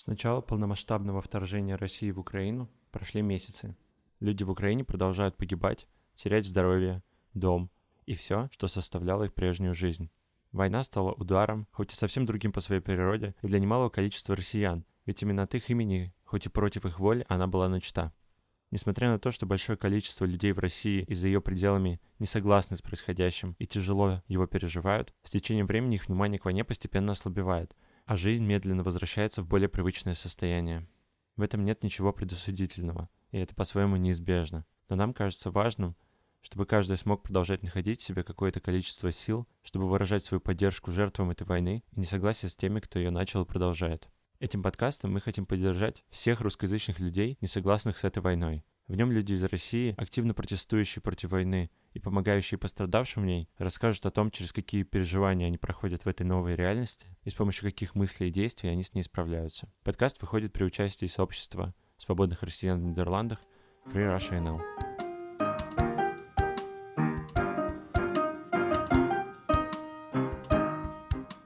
С начала полномасштабного вторжения России в Украину прошли месяцы. Люди в Украине продолжают погибать, терять здоровье, дом и все, что составляло их прежнюю жизнь. Война стала ударом, хоть и совсем другим по своей природе, и для немалого количества россиян, ведь именно от их имени, хоть и против их воли, она была начата. Несмотря на то, что большое количество людей в России и за ее пределами не согласны с происходящим и тяжело его переживают, с течением времени их внимание к войне постепенно ослабевает, а жизнь медленно возвращается в более привычное состояние. В этом нет ничего предосудительного, и это по-своему неизбежно. Но нам кажется важным, чтобы каждый смог продолжать находить в себе какое-то количество сил, чтобы выражать свою поддержку жертвам этой войны и несогласие с теми, кто ее начал и продолжает. Этим подкастом мы хотим поддержать всех русскоязычных людей, не согласных с этой войной. В нем люди из России, активно протестующие против войны и помогающие пострадавшим в ней, расскажут о том, через какие переживания они проходят в этой новой реальности и с помощью каких мыслей и действий они с ней справляются. Подкаст выходит при участии сообщества свободных россиян в Нидерландах Free Russia NL.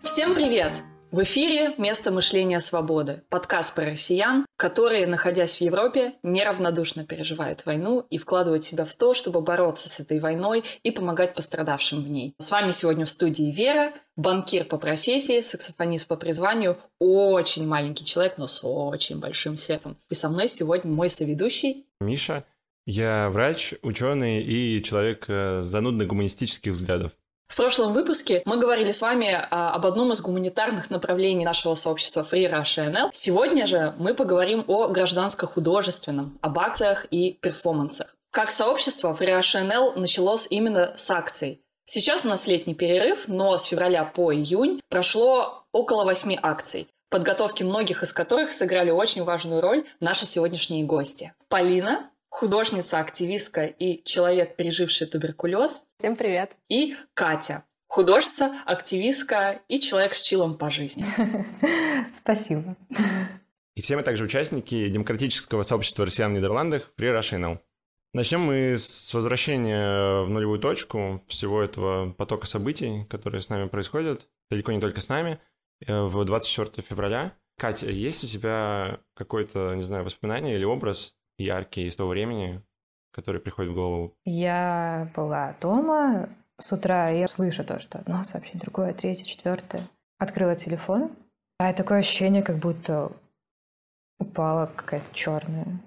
Всем привет! В эфире «Место мышления свободы» – подкаст про россиян, которые, находясь в Европе, неравнодушно переживают войну и вкладывают себя в то, чтобы бороться с этой войной и помогать пострадавшим в ней. С вами сегодня в студии Вера, банкир по профессии, саксофонист по призванию, очень маленький человек, но с очень большим сердцем. И со мной сегодня мой соведущий Миша. Я врач, ученый и человек э, занудных гуманистических взглядов. В прошлом выпуске мы говорили с вами а, об одном из гуманитарных направлений нашего сообщества Free Russia NL. Сегодня же мы поговорим о гражданско-художественном, об акциях и перформансах. Как сообщество Free Russia NL началось именно с акций. Сейчас у нас летний перерыв, но с февраля по июнь прошло около восьми акций, подготовки многих из которых сыграли очень важную роль наши сегодняшние гости. Полина, художница, активистка и человек, переживший туберкулез. Всем привет. И Катя, художница, активистка и человек с чилом по жизни. Спасибо. И все мы также участники демократического сообщества россиян в Нидерландах при Russian Начнем мы с возвращения в нулевую точку всего этого потока событий, которые с нами происходят, далеко не только с нами, э, в 24 февраля. Катя, есть у тебя какое-то, не знаю, воспоминание или образ яркие из того времени, которые приходят в голову? Я была дома с утра, и я слышу то, что одно сообщение, другое, третье, четвертое. Открыла телефон, а такое ощущение, как будто упала какая-то черная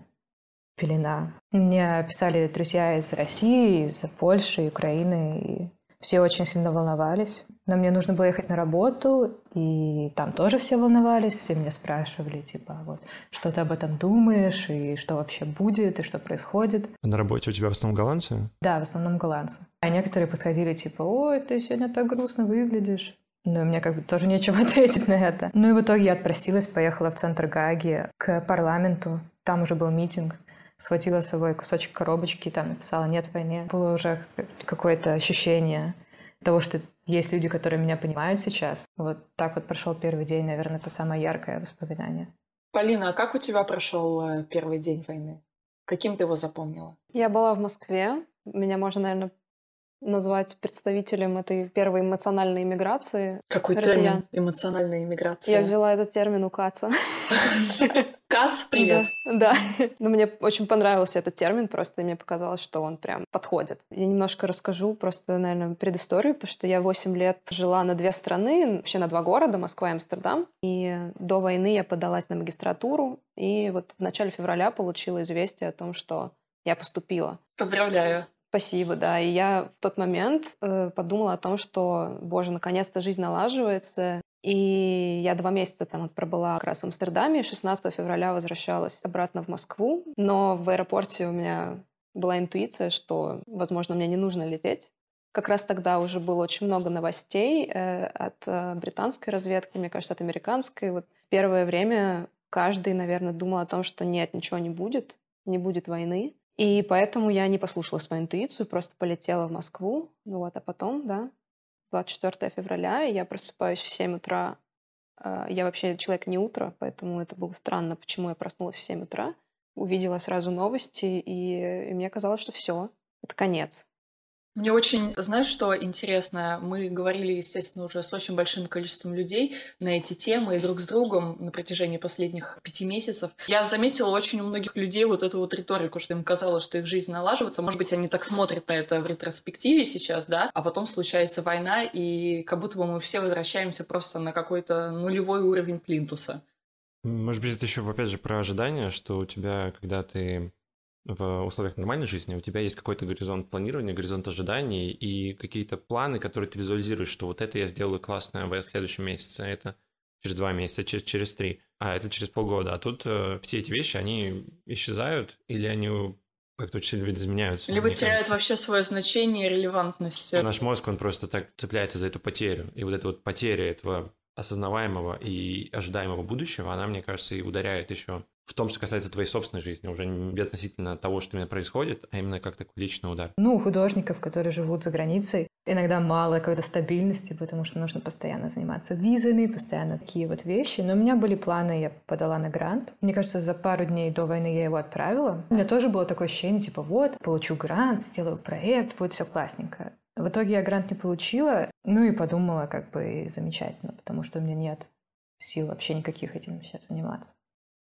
пелена. Мне писали друзья из России, из Польши, Украины, и все очень сильно волновались. Но мне нужно было ехать на работу, и там тоже все волновались, все меня спрашивали, типа, вот, что ты об этом думаешь, и что вообще будет, и что происходит. А на работе у тебя в основном голландцы? Да, в основном голландцы. А некоторые подходили, типа, ой, ты сегодня так грустно выглядишь. Ну, мне как бы тоже нечего ответить на это. Ну и в итоге я отпросилась, поехала в центр Гаги к парламенту. Там уже был митинг схватила с собой кусочек коробочки, там написала «нет войне». Было уже какое-то ощущение того, что есть люди, которые меня понимают сейчас. Вот так вот прошел первый день, наверное, это самое яркое воспоминание. Полина, а как у тебя прошел э, первый день войны? Каким ты его запомнила? Я была в Москве. Меня можно, наверное, назвать представителем этой первой эмоциональной иммиграции. Какой россиян. термин эмоциональная иммиграция? Я взяла этот термин у Каца. Кац, привет. Да, да. Но мне очень понравился этот термин, просто мне показалось, что он прям подходит. Я немножко расскажу просто, наверное, предысторию, потому что я 8 лет жила на две страны, вообще на два города, Москва и Амстердам. И до войны я подалась на магистратуру, и вот в начале февраля получила известие о том, что я поступила. Поздравляю. Спасибо, да. И я в тот момент э, подумала о том, что, боже, наконец-то жизнь налаживается. И я два месяца там пробыла как раз в Амстердаме. 16 февраля возвращалась обратно в Москву. Но в аэропорте у меня была интуиция, что, возможно, мне не нужно лететь. Как раз тогда уже было очень много новостей э, от э, британской разведки, мне кажется, от американской. Вот первое время каждый, наверное, думал о том, что нет, ничего не будет, не будет войны. И поэтому я не послушала свою интуицию, просто полетела в Москву. Ну вот, а потом, да, 24 февраля, я просыпаюсь в 7 утра. А, я вообще человек не утро, поэтому это было странно, почему я проснулась в 7 утра. Увидела сразу новости, и, и мне казалось, что все, это конец. Мне очень, знаешь, что интересно? Мы говорили, естественно, уже с очень большим количеством людей на эти темы и друг с другом на протяжении последних пяти месяцев. Я заметила очень у многих людей вот эту вот риторику, что им казалось, что их жизнь налаживается. Может быть, они так смотрят на это в ретроспективе сейчас, да, а потом случается война, и как будто бы мы все возвращаемся просто на какой-то нулевой уровень плинтуса. Может быть, это еще, опять же, про ожидание, что у тебя, когда ты в условиях нормальной жизни у тебя есть какой-то горизонт планирования, горизонт ожиданий и какие-то планы, которые ты визуализируешь, что вот это я сделаю классное в следующем месяце, а это через два месяца, через, через три, а это через полгода. А тут э, все эти вещи, они исчезают или они как-то очень сильно изменяются. Либо теряют кажется. вообще свое значение и релевантность. Наш мозг, он просто так цепляется за эту потерю. И вот эта вот потеря этого осознаваемого и ожидаемого будущего, она, мне кажется, и ударяет еще в том, что касается твоей собственной жизни, уже не безотносительно того, что именно происходит, а именно как такой личный удар. Ну, у художников, которые живут за границей, иногда мало какой-то стабильности, потому что нужно постоянно заниматься визами, постоянно такие вот вещи. Но у меня были планы, я подала на грант. Мне кажется, за пару дней до войны я его отправила. У меня тоже было такое ощущение, типа, вот, получу грант, сделаю проект, будет все классненько. В итоге я грант не получила, ну и подумала, как бы замечательно, потому что у меня нет сил вообще никаких этим сейчас заниматься.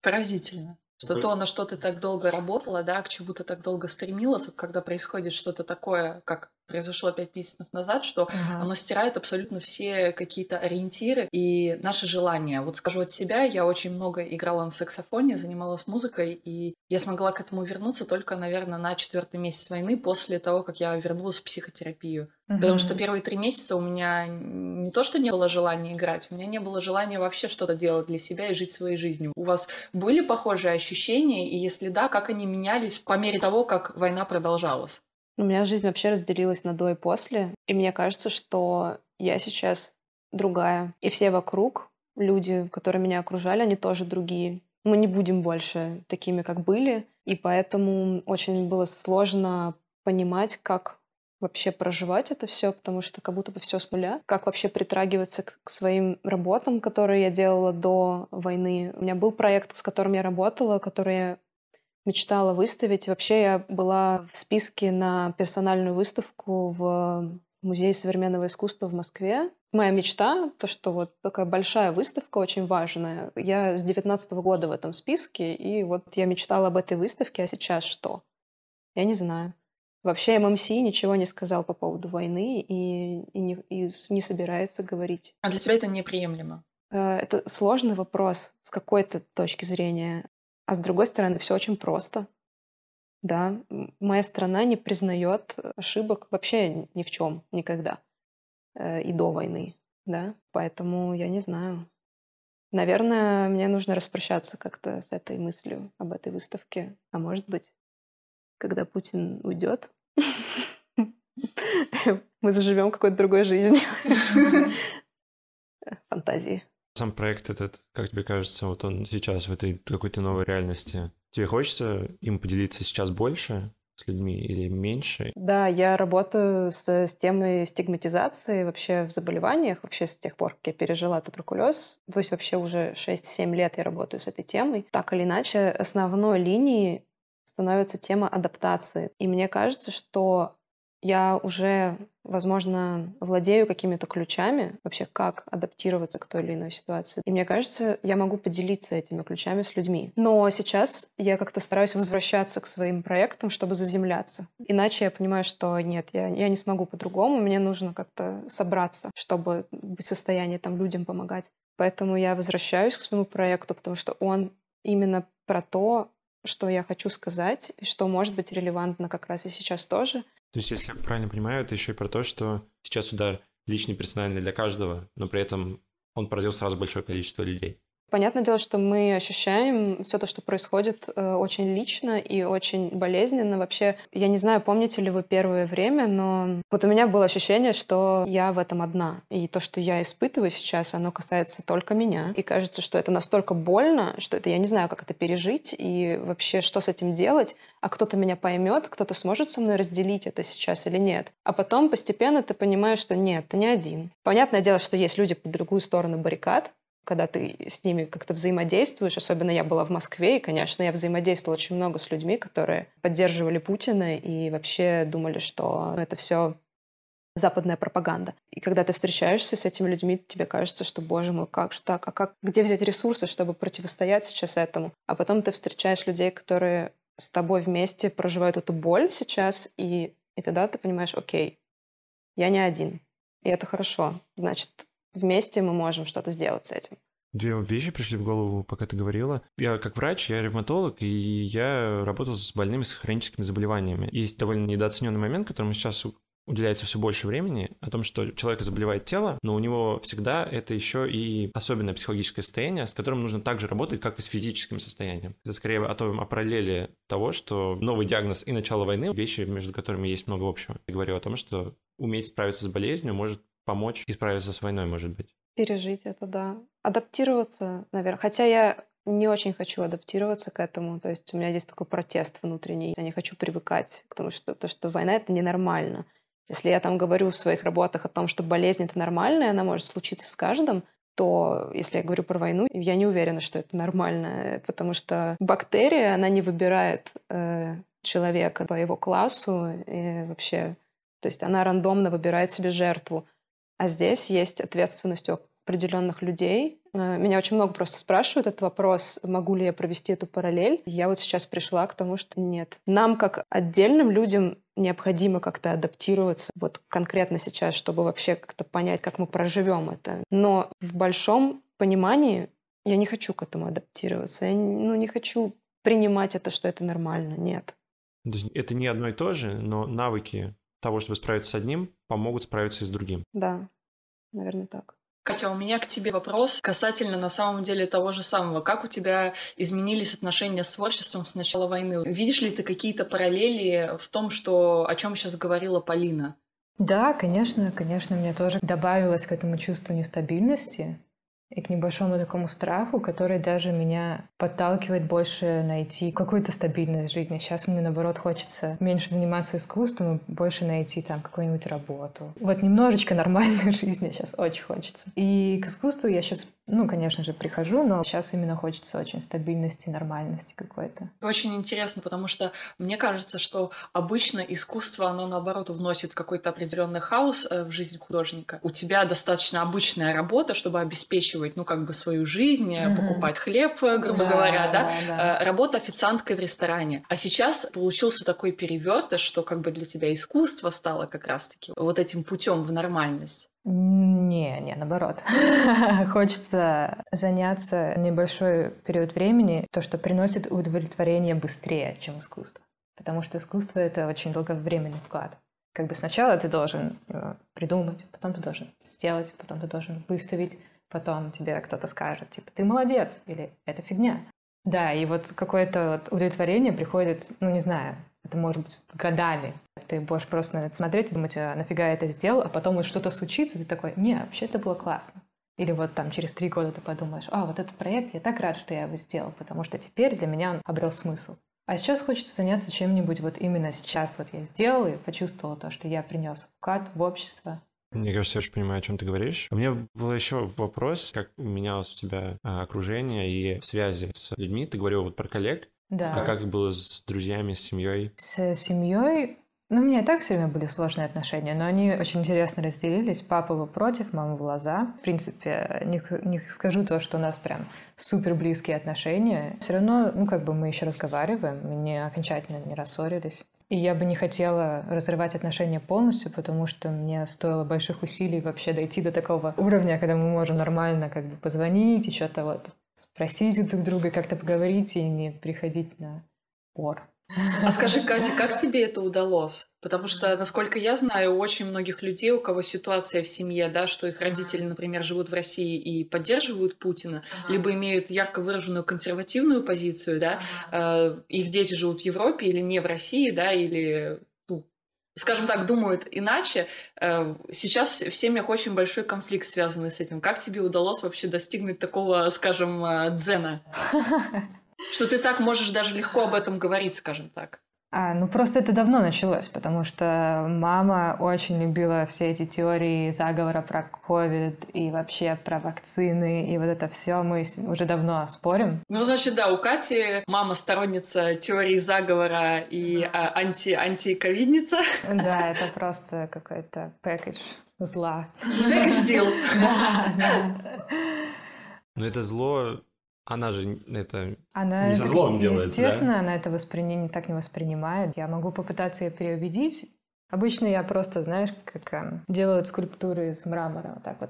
Поразительно. Что то, на что ты так долго работала, да, к чему ты так долго стремилась, когда происходит что-то такое, как произошло пять месяцев назад, что ага. оно стирает абсолютно все какие-то ориентиры и наши желания. Вот скажу от себя, я очень много играла на саксофоне, занималась музыкой, и я смогла к этому вернуться только, наверное, на четвертый месяц войны после того, как я вернулась в психотерапию. Угу. Потому что первые три месяца у меня не то, что не было желания играть, у меня не было желания вообще что-то делать для себя и жить своей жизнью. У вас были похожие ощущения, и если да, как они менялись по мере того, как война продолжалась? У меня жизнь вообще разделилась на до и после. И мне кажется, что я сейчас другая. И все вокруг, люди, которые меня окружали, они тоже другие. Мы не будем больше такими, как были. И поэтому очень было сложно понимать, как вообще проживать это все, потому что как будто бы все с нуля. Как вообще притрагиваться к, к своим работам, которые я делала до войны. У меня был проект, с которым я работала, который мечтала выставить. Вообще я была в списке на персональную выставку в Музее современного искусства в Москве. Моя мечта, то, что вот такая большая выставка, очень важная. Я с 19 года в этом списке, и вот я мечтала об этой выставке, а сейчас что? Я не знаю. Вообще ММС ничего не сказал по поводу войны и, и, не, и не собирается говорить. А для тебя это неприемлемо? Э, это сложный вопрос с какой-то точки зрения. А с другой стороны, все очень просто. Да, моя страна не признает ошибок вообще ни в чем никогда э, и до войны, да, поэтому я не знаю. Наверное, мне нужно распрощаться как-то с этой мыслью об этой выставке. А может быть, когда Путин уйдет, мы заживем какой-то другой жизнью. Фантазии. Сам проект этот, как тебе кажется, вот он сейчас в этой какой-то новой реальности, тебе хочется им поделиться сейчас больше с людьми или меньше? Да, я работаю с, с темой стигматизации вообще в заболеваниях, вообще с тех пор, как я пережила туберкулез. То есть вообще уже 6-7 лет я работаю с этой темой. Так или иначе, основной линией становится тема адаптации. И мне кажется, что я уже, возможно, владею какими-то ключами вообще, как адаптироваться к той или иной ситуации. И мне кажется, я могу поделиться этими ключами с людьми. Но сейчас я как-то стараюсь возвращаться к своим проектам, чтобы заземляться. Иначе я понимаю, что нет, я, я не смогу по-другому, мне нужно как-то собраться, чтобы быть в состоянии там людям помогать. Поэтому я возвращаюсь к своему проекту, потому что он именно про то, что я хочу сказать, и что может быть релевантно как раз и сейчас тоже. То есть, если я правильно понимаю, это еще и про то, что сейчас удар личный, персональный для каждого, но при этом он поразил сразу большое количество людей. Понятное дело, что мы ощущаем все то, что происходит, э, очень лично и очень болезненно. Вообще, я не знаю, помните ли вы первое время, но вот у меня было ощущение, что я в этом одна. И то, что я испытываю сейчас, оно касается только меня. И кажется, что это настолько больно, что это я не знаю, как это пережить и вообще, что с этим делать. А кто-то меня поймет, кто-то сможет со мной разделить это сейчас или нет. А потом постепенно ты понимаешь, что нет, ты не один. Понятное дело, что есть люди по другую сторону баррикад, когда ты с ними как-то взаимодействуешь, особенно я была в Москве, и, конечно, я взаимодействовала очень много с людьми, которые поддерживали Путина и вообще думали, что это все западная пропаганда. И когда ты встречаешься с этими людьми, тебе кажется, что, боже мой, как же так? А как, где взять ресурсы, чтобы противостоять сейчас этому? А потом ты встречаешь людей, которые с тобой вместе проживают эту боль сейчас, и, и тогда ты понимаешь, окей, я не один. И это хорошо. Значит, вместе мы можем что-то сделать с этим. Две вещи пришли в голову, пока ты говорила. Я как врач, я ревматолог, и я работал с больными с хроническими заболеваниями. Есть довольно недооцененный момент, которому сейчас уделяется все больше времени, о том, что человека заболевает тело, но у него всегда это еще и особенное психологическое состояние, с которым нужно также работать, как и с физическим состоянием. Это скорее о том, о параллели того, что новый диагноз и начало войны, вещи, между которыми есть много общего. Я говорю о том, что уметь справиться с болезнью может помочь и справиться с войной, может быть. Пережить это, да. Адаптироваться, наверное. Хотя я не очень хочу адаптироваться к этому. То есть у меня здесь такой протест внутренний. Я не хочу привыкать к тому, что, то, что война — это ненормально. Если я там говорю в своих работах о том, что болезнь — это нормально, и она может случиться с каждым, то если я говорю про войну, я не уверена, что это нормально, потому что бактерия, она не выбирает э, человека по его классу и вообще, то есть она рандомно выбирает себе жертву. А здесь есть ответственность у определенных людей. Э, меня очень много просто спрашивают этот вопрос, могу ли я провести эту параллель. Я вот сейчас пришла к тому, что нет. Нам, как отдельным людям, необходимо как-то адаптироваться вот конкретно сейчас, чтобы вообще как-то понять, как мы проживем это. Но в большом понимании я не хочу к этому адаптироваться. Я ну, не хочу принимать это, что это нормально. Нет. Это не одно и то же, но навыки того, чтобы справиться с одним, помогут справиться и с другим. Да, наверное, так. Катя, у меня к тебе вопрос касательно на самом деле того же самого. Как у тебя изменились отношения с творчеством с начала войны? Видишь ли ты какие-то параллели в том, что, о чем сейчас говорила Полина? Да, конечно, конечно, мне тоже добавилось к этому чувству нестабильности и к небольшому такому страху, который даже меня подталкивает больше найти какую-то стабильность в жизни. Сейчас мне, наоборот, хочется меньше заниматься искусством и больше найти там какую-нибудь работу. Вот немножечко нормальной жизни сейчас очень хочется. И к искусству я сейчас ну, конечно же, прихожу, но сейчас именно хочется очень стабильности, нормальности какой-то. Очень интересно, потому что мне кажется, что обычно искусство, оно наоборот вносит какой-то определенный хаос э, в жизнь художника. У тебя достаточно обычная работа, чтобы обеспечивать, ну, как бы свою жизнь, mm-hmm. покупать хлеб, э, грубо да, говоря, да? да, да. Работа официанткой в ресторане. А сейчас получился такой перевертыш, что как бы для тебя искусство стало как раз-таки вот этим путем в нормальность. Не, не, наоборот. Хочется заняться небольшой период времени, то, что приносит удовлетворение быстрее, чем искусство. Потому что искусство — это очень долговременный вклад. Как бы сначала ты должен э, придумать, потом ты должен сделать, потом ты должен выставить, потом тебе кто-то скажет, типа, ты молодец, или это фигня. Да, и вот какое-то вот удовлетворение приходит, ну, не знаю, это может быть годами. Ты будешь просто на это смотреть и думать, а нафига я это сделал, а потом что-то случится, ты такой, не, вообще это было классно. Или вот там через три года ты подумаешь, а, вот этот проект, я так рад, что я его сделал, потому что теперь для меня он обрел смысл. А сейчас хочется заняться чем-нибудь вот именно сейчас. Вот я сделал и почувствовал то, что я принес вклад в общество. Мне кажется, я очень понимаю, о чем ты говоришь. У меня был еще вопрос, как менялось у тебя а, окружение и связи с людьми. Ты говорил вот про коллег. Да. А как было с друзьями, с семьей? С семьей ну, у меня и так все время были сложные отношения, но они очень интересно разделились. Папа был против, мама была за. В принципе, не, не скажу то, что у нас прям супер близкие отношения. Все равно, ну, как бы мы еще разговариваем, мы не окончательно не рассорились. И я бы не хотела разрывать отношения полностью, потому что мне стоило больших усилий вообще дойти до такого уровня, когда мы можем нормально как бы позвонить и что-то вот спросить у друг друга, как-то поговорить и не приходить на пор. А скажи, Катя, как тебе это удалось? Потому что, насколько я знаю, у очень многих людей, у кого ситуация в семье, да, что их родители, например, живут в России и поддерживают Путина, ага. либо имеют ярко выраженную консервативную позицию, да, ага. э, их дети живут в Европе или не в России, да, или скажем так, думают иначе. Э, сейчас в семьях очень большой конфликт, связанный с этим. Как тебе удалось вообще достигнуть такого, скажем, э, дзена? Что ты так можешь даже легко об этом говорить, скажем так. А, ну просто это давно началось, потому что мама очень любила все эти теории заговора про ковид и вообще про вакцины, и вот это все мы уже давно спорим. Ну, значит, да, у Кати мама сторонница теории заговора и а, анти антиковидница. Да, это просто какой-то пэкэдж зла. Пэкэдж дел. Но это зло она же это она не со злом делает, Естественно, да? она это воспринимает, так не воспринимает. Я могу попытаться ее переубедить. Обычно я просто, знаешь, как э, делают скульптуры из мрамора, вот так вот.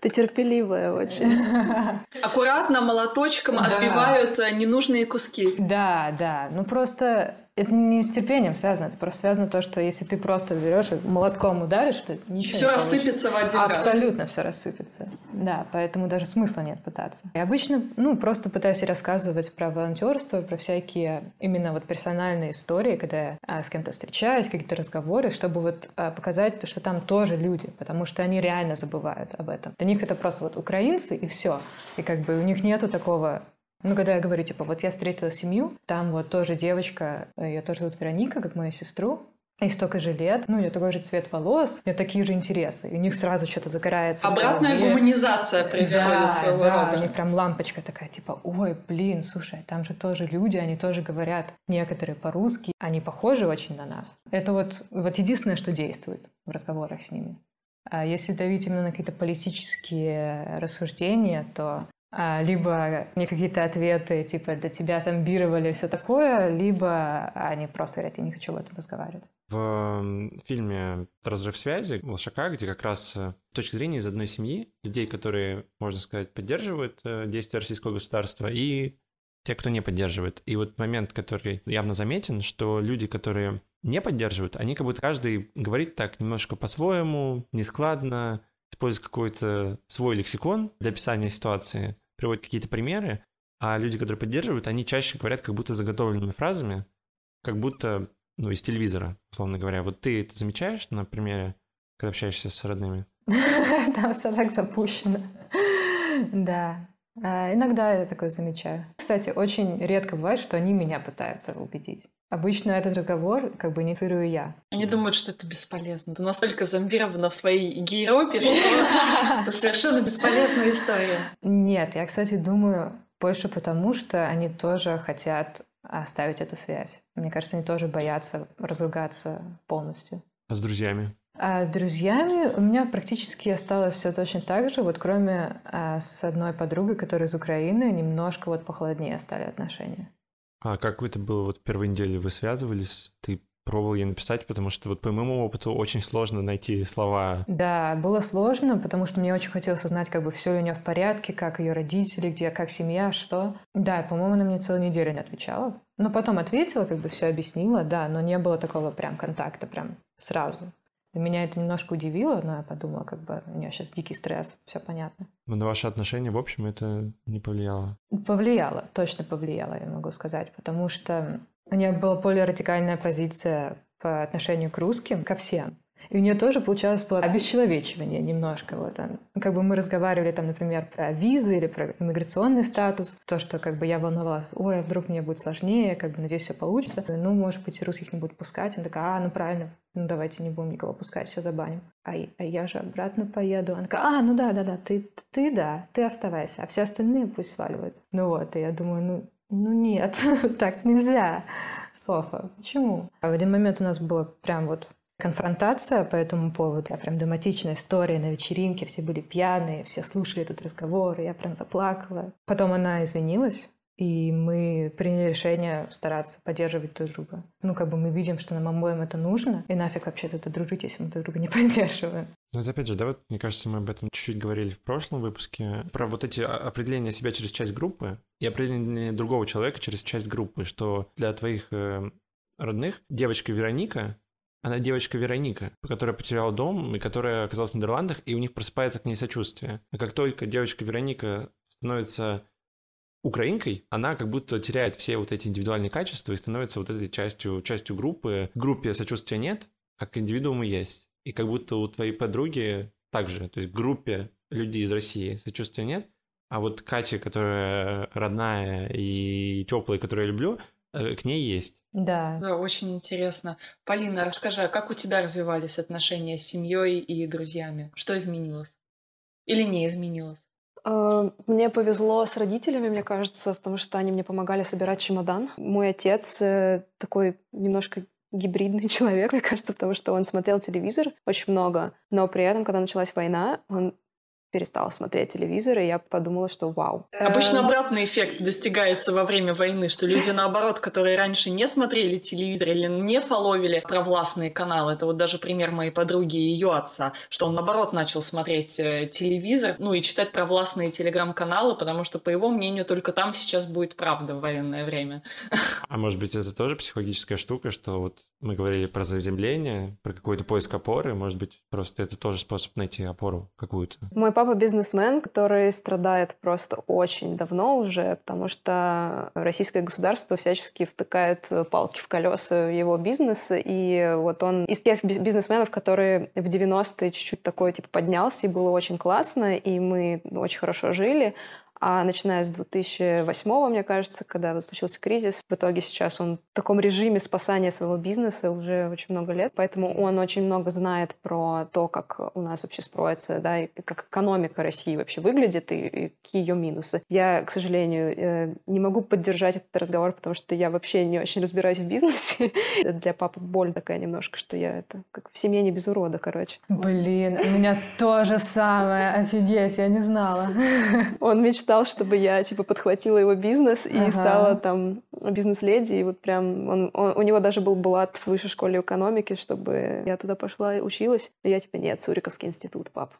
Ты терпеливая очень. Аккуратно молоточком Да. отбивают э, ненужные куски. Да, да. Ну просто это не с терпением связано, это просто связано то, что если ты просто берешь и молотком ударишь, то ничего Все не рассыпется в один раз. Абсолютно все рассыпется. Да, поэтому даже смысла нет пытаться. И обычно, ну, просто пытаюсь рассказывать про волонтерство, про всякие именно вот персональные истории, когда я а, с кем-то встречаюсь, какие-то разговоры, чтобы вот а, показать, что там тоже люди, потому что они реально забывают об этом. Для них это просто вот украинцы и все. И как бы у них нету такого ну, когда я говорю, типа, вот я встретила семью, там вот тоже девочка, ее тоже зовут Вероника, как мою сестру, и столько же лет, ну, у нее такой же цвет волос, у нее такие же интересы, и у них сразу что-то загорается. Обратная голове. гуманизация происходит да, своего да, рода. у них прям лампочка такая, типа, ой, блин, слушай, там же тоже люди, они тоже говорят некоторые по-русски, они похожи очень на нас. Это вот, вот единственное, что действует в разговорах с ними. А если давить именно на какие-то политические рассуждения, то либо не какие-то ответы, типа, да тебя зомбировали, все такое, либо они просто говорят, я не хочу об этом разговаривать. В фильме «Разрыв связи» Волшака, где как раз э, с точки зрения из одной семьи, людей, которые, можно сказать, поддерживают э, действия российского государства, и те, кто не поддерживает. И вот момент, который явно заметен, что люди, которые не поддерживают, они как будто каждый говорит так немножко по-своему, нескладно, использует какой-то свой лексикон для описания ситуации, приводит какие-то примеры, а люди, которые поддерживают, они чаще говорят как будто заготовленными фразами, как будто, ну, из телевизора, условно говоря. Вот ты это замечаешь на примере, когда общаешься с родными? Там все так запущено. Да. А, Иногда я такое замечаю. Кстати, очень редко бывает, что они меня пытаются убедить. Обычно этот разговор как бы инициирую я. Они думают, что это бесполезно. Ты настолько зомбирована в своей гейропе, что это совершенно бесполезная история. Нет, я, кстати, думаю больше потому, что они тоже хотят оставить эту связь. Мне кажется, они тоже боятся разругаться полностью. А с друзьями? А с друзьями у меня практически осталось все точно так же, вот кроме а, с одной подругой, которая из Украины, немножко вот похолоднее стали отношения. А как это было вот в первой неделе? Вы связывались? Ты пробовал ей написать? Потому что вот по моему опыту очень сложно найти слова. Да, было сложно, потому что мне очень хотелось узнать, как бы все у нее в порядке, как ее родители, где, как семья, что. Да, по-моему, она мне целую неделю не отвечала. Но потом ответила, как бы все объяснила, да, но не было такого прям контакта прям сразу. Меня это немножко удивило, но я подумала, как бы у нее сейчас дикий стресс, все понятно. Но на ваши отношения, в общем, это не повлияло. Повлияло, точно повлияло, я могу сказать, потому что у нее была более радикальная позиция по отношению к русским, ко всем. И у нее тоже получалось было обесчеловечивание немножко. Вот. он. Как бы мы разговаривали там, например, про визы или про иммиграционный статус, то, что как бы я волновалась, ой, а вдруг мне будет сложнее, как бы надеюсь, все получится. Ну, может быть, русских не будут пускать. Она такая, а, ну правильно, ну давайте не будем никого пускать, все забаним. А, а я же обратно поеду. Она такая, а, ну да, да, да, ты, ты да, ты оставайся, а все остальные пусть сваливают. Ну вот, и я думаю, ну, ну нет, так нельзя. Софа, почему? А в один момент у нас была прям вот конфронтация по этому поводу. Я прям драматичная история на вечеринке, все были пьяные, все слушали этот разговор, и я прям заплакала. Потом она извинилась, и мы приняли решение стараться поддерживать друг друга. Ну, как бы мы видим, что нам обоим это нужно, и нафиг вообще тут дружить, если мы друг друга не поддерживаем. Ну, это опять же, да, вот, мне кажется, мы об этом чуть-чуть говорили в прошлом выпуске, про вот эти определения себя через часть группы и определение другого человека через часть группы, что для твоих э, родных девочка Вероника, она девочка Вероника, которая потеряла дом и которая оказалась в Нидерландах, и у них просыпается к ней сочувствие. А как только девочка Вероника становится украинкой, она как будто теряет все вот эти индивидуальные качества и становится вот этой частью, частью группы. В группе сочувствия нет, а к индивидууму есть. И как будто у твоей подруги также, то есть в группе людей из России сочувствия нет, а вот Катя, которая родная и теплая, которую я люблю, к ней есть. Да. Да, очень интересно. Полина, расскажи, а как у тебя развивались отношения с семьей и друзьями? Что изменилось? Или не изменилось? Э, мне повезло с родителями, мне кажется, потому что они мне помогали собирать чемодан. Мой отец э, такой немножко гибридный человек, мне кажется, потому что он смотрел телевизор очень много, но при этом, когда началась война, он перестала смотреть телевизор, и я подумала, что вау. Обычно Эм, обратный эффект достигается во время войны, что люди, наоборот, которые раньше не смотрели телевизор или не фоловили провластные каналы, это вот даже пример моей подруги и ее отца, что он, наоборот, начал смотреть э, телевизор, ну и читать провластные телеграм-каналы, потому что, по его мнению, только там сейчас будет правда в военное время. А может быть, это тоже психологическая штука, что вот мы говорили про заземление, про какой-то поиск опоры, может быть, просто это тоже способ найти опору какую-то. Мой папа бизнесмен, который страдает просто очень давно уже, потому что российское государство всячески втыкает палки в колеса его бизнеса, и вот он из тех биз- бизнесменов, которые в 90-е чуть-чуть такой типа поднялся, и было очень классно, и мы очень хорошо жили, а начиная с 2008, мне кажется, когда случился кризис, в итоге сейчас он в таком режиме спасания своего бизнеса уже очень много лет, поэтому он очень много знает про то, как у нас вообще строится, да, и как экономика России вообще выглядит, и, и какие ее минусы. Я, к сожалению, э, не могу поддержать этот разговор, потому что я вообще не очень разбираюсь в бизнесе. Для папы боль такая немножко, что я это как в семье не без урода, короче. Блин, у меня то же самое. Офигеть, я не знала. Он мечтал, чтобы я, типа, подхватила его бизнес и Ага. стала там бизнес-леди. И вот прям он, он- у него даже был блат в высшей школе экономики, чтобы я туда пошла и училась. Но я, типа, нет, Суриковский институт, пап.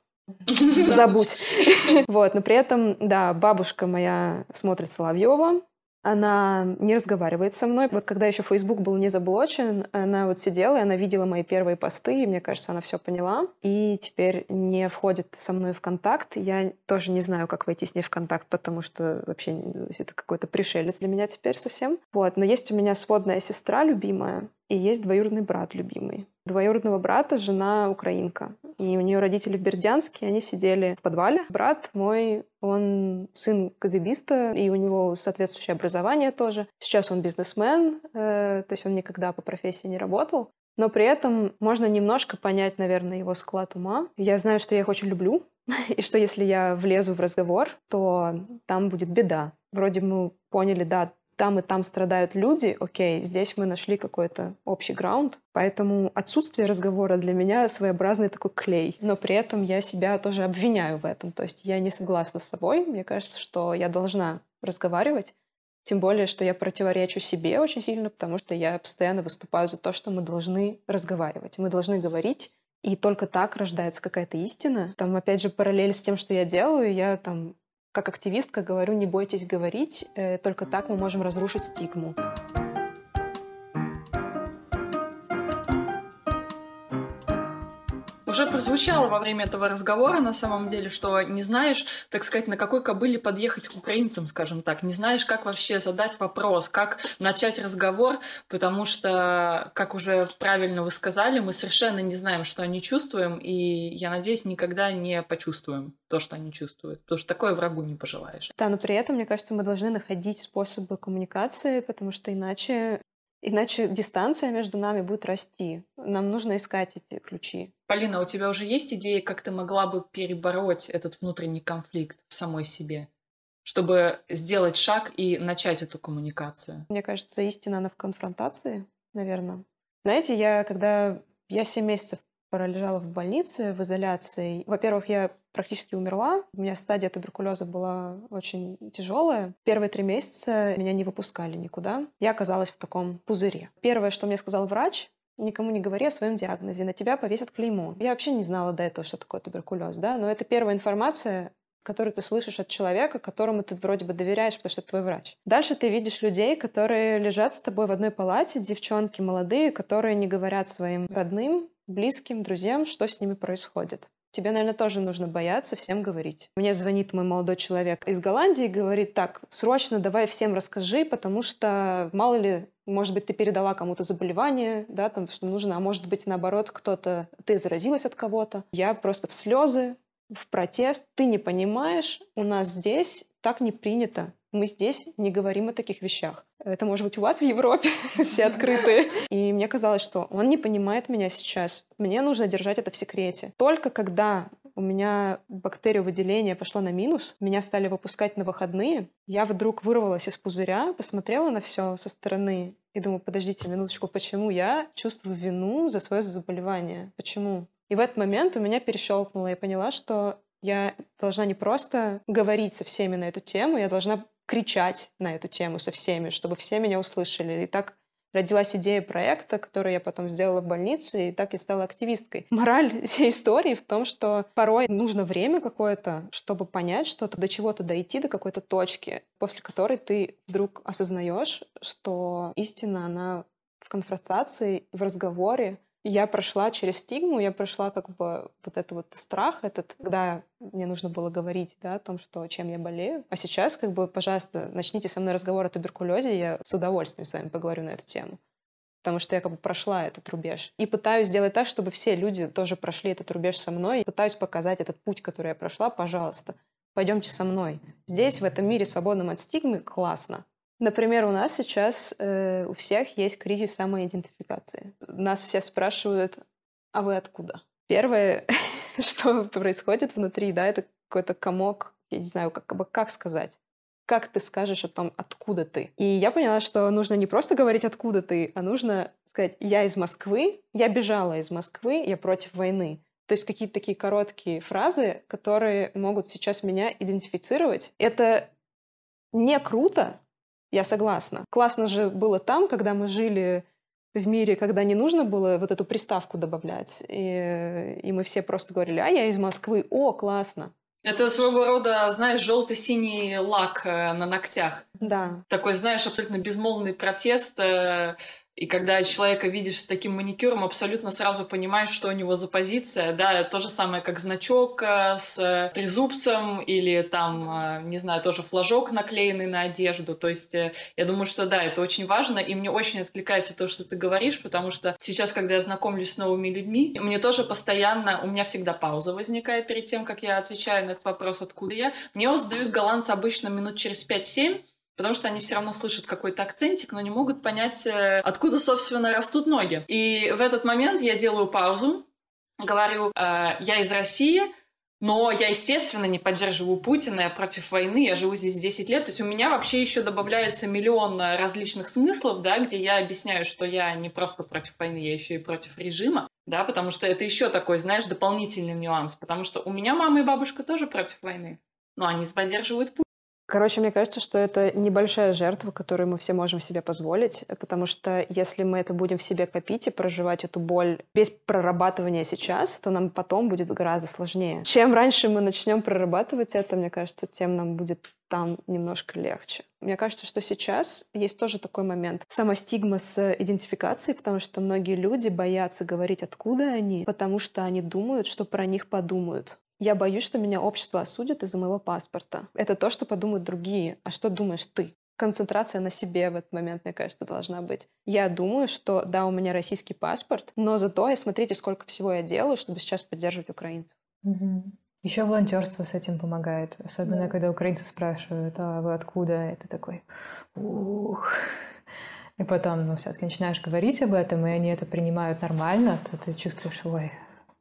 Забудь. Вот, но при этом, да, бабушка моя смотрит Соловьева, она не разговаривает со мной. Вот когда еще Facebook был не заблочен, она вот сидела, и она видела мои первые посты, и мне кажется, она все поняла. И теперь не входит со мной в контакт. Я тоже не знаю, как войти с ней в контакт, потому что вообще не- это какой-то пришелец для меня теперь совсем. Вот. Но есть у меня сводная сестра любимая, и есть двоюродный брат любимый. Двоюродного брата жена украинка. И у нее родители в Бердянске, они сидели в подвале. Брат мой, он сын КГБиста, и у него соответствующее образование тоже. Сейчас он бизнесмен, э, то есть он никогда по профессии не работал. Но при этом можно немножко понять, наверное, его склад ума. Я знаю, что я их очень люблю, и что если я влезу в разговор, то там будет беда. Вроде мы поняли, да, там и там страдают люди, окей, здесь мы нашли какой-то общий граунд, поэтому отсутствие разговора для меня своеобразный такой клей. Но при этом я себя тоже обвиняю в этом, то есть я не согласна с собой, мне кажется, что я должна разговаривать, тем более, что я противоречу себе очень сильно, потому что я постоянно выступаю за то, что мы должны разговаривать, мы должны говорить, и только так рождается какая-то истина. Там, опять же, параллель с тем, что я делаю, я там как активистка говорю, не бойтесь говорить, э, только так мы можем разрушить стигму. Уже прозвучало во время этого разговора, на самом деле, что не знаешь, так сказать, на какой кобыле подъехать к украинцам, скажем так. Не знаешь, как вообще задать вопрос, как начать разговор, потому что, как уже правильно вы сказали, мы совершенно не знаем, что они чувствуем, и, я надеюсь, никогда не почувствуем то, что они чувствуют, потому что такое врагу не пожелаешь. Да, но при этом, мне кажется, мы должны находить способы коммуникации, потому что иначе Иначе дистанция между нами будет расти. Нам нужно искать эти ключи. Полина, у тебя уже есть идеи, как ты могла бы перебороть этот внутренний конфликт в самой себе, чтобы сделать шаг и начать эту коммуникацию? Мне кажется, истина, она в конфронтации, наверное. Знаете, я когда... Я 7 месяцев пролежала в больнице, в изоляции. Во-первых, я практически умерла. У меня стадия туберкулеза была очень тяжелая. Первые три месяца меня не выпускали никуда. Я оказалась в таком пузыре. Первое, что мне сказал врач, никому не говори о своем диагнозе, на тебя повесят клеймо. Я вообще не знала до этого, что такое туберкулез, да, но это первая информация, которую ты слышишь от человека, которому ты вроде бы доверяешь, потому что это твой врач. Дальше ты видишь людей, которые лежат с тобой в одной палате, девчонки молодые, которые не говорят своим родным, близким, друзьям, что с ними происходит. Тебе, наверное, тоже нужно бояться всем говорить. Мне звонит мой молодой человек из Голландии и говорит, так, срочно давай всем расскажи, потому что мало ли, может быть, ты передала кому-то заболевание, да, там, что нужно, а может быть, наоборот, кто-то, ты заразилась от кого-то. Я просто в слезы, в протест. Ты не понимаешь, у нас здесь так не принято. Мы здесь не говорим о таких вещах. Это может быть у вас в Европе, все открытые. И мне казалось, что он не понимает меня сейчас. Мне нужно держать это в секрете. Только когда у меня бактериовыделение пошло на минус, меня стали выпускать на выходные, я вдруг вырвалась из пузыря, посмотрела на все со стороны и думаю, подождите минуточку, почему я чувствую вину за свое заболевание? Почему? И в этот момент у меня перещелкнуло. Я поняла, что я должна не просто говорить со всеми на эту тему, я должна кричать на эту тему со всеми, чтобы все меня услышали. И так родилась идея проекта, который я потом сделала в больнице, и так я стала активисткой. Мораль всей истории в том, что порой нужно время какое-то, чтобы понять что-то, до чего-то дойти, до какой-то точки, после которой ты вдруг осознаешь, что истина, она в конфронтации, в разговоре, я прошла через стигму, я прошла как бы вот этот вот страх, этот, когда мне нужно было говорить, да, о том, что чем я болею. А сейчас, как бы, пожалуйста, начните со мной разговор о туберкулезе, я с удовольствием с вами поговорю на эту тему. Потому что я как бы прошла этот рубеж. И пытаюсь сделать так, чтобы все люди тоже прошли этот рубеж со мной. И пытаюсь показать этот путь, который я прошла. Пожалуйста, пойдемте со мной. Здесь, в этом мире, свободном от стигмы, классно. Например, у нас сейчас э, у всех есть кризис самоидентификации. Нас все спрашивают, а вы откуда? Первое, что происходит внутри, да, это какой-то комок, я не знаю, как, как сказать. Как ты скажешь о том, откуда ты? И я поняла, что нужно не просто говорить, откуда ты, а нужно сказать, я из Москвы, я бежала из Москвы, я против войны. То есть какие-то такие короткие фразы, которые могут сейчас меня идентифицировать. Это не круто, я согласна. Классно же было там, когда мы жили в мире, когда не нужно было вот эту приставку добавлять. И, и мы все просто говорили, а я из Москвы, о, классно. Это своего рода, знаешь, желто-синий лак э, на ногтях. Да. Такой, знаешь, абсолютно безмолвный протест э, и когда человека видишь с таким маникюром, абсолютно сразу понимаешь, что у него за позиция. Да, то же самое, как значок э, с трезубцем или там, э, не знаю, тоже флажок наклеенный на одежду. То есть э, я думаю, что да, это очень важно. И мне очень откликается то, что ты говоришь, потому что сейчас, когда я знакомлюсь с новыми людьми, мне тоже постоянно, у меня всегда пауза возникает перед тем, как я отвечаю на этот вопрос, откуда я. Мне задают голландцы обычно минут через 5-7, потому что они все равно слышат какой-то акцентик, но не могут понять, э, откуда, собственно, растут ноги. И в этот момент я делаю паузу, говорю, э, я из России, но я, естественно, не поддерживаю Путина, я против войны, я живу здесь 10 лет. То есть у меня вообще еще добавляется миллион различных смыслов, да, где я объясняю, что я не просто против войны, я еще и против режима, да, потому что это еще такой, знаешь, дополнительный нюанс, потому что у меня мама и бабушка тоже против войны, но они поддерживают Путина. Короче, мне кажется, что это небольшая жертва, которую мы все можем себе позволить, потому что если мы это будем в себе копить и проживать эту боль без прорабатывания сейчас, то нам потом будет гораздо сложнее. Чем раньше мы начнем прорабатывать это, мне кажется, тем нам будет там немножко легче. Мне кажется, что сейчас есть тоже такой момент. Сама стигма с идентификацией, потому что многие люди боятся говорить, откуда они, потому что они думают, что про них подумают. Я боюсь, что меня общество осудит из-за моего паспорта. Это то, что подумают другие. А что думаешь ты? Концентрация на себе в этот момент, мне кажется, должна быть. Я думаю, что да, у меня российский паспорт, но зато я смотрите, сколько всего я делаю, чтобы сейчас поддерживать украинцев. Угу. Еще волонтерство с этим помогает. Особенно, да. когда украинцы спрашивают, а вы откуда? Это такой, ух. И потом, ну, все-таки начинаешь говорить об этом, и они это принимают нормально, то ты чувствуешь, ой,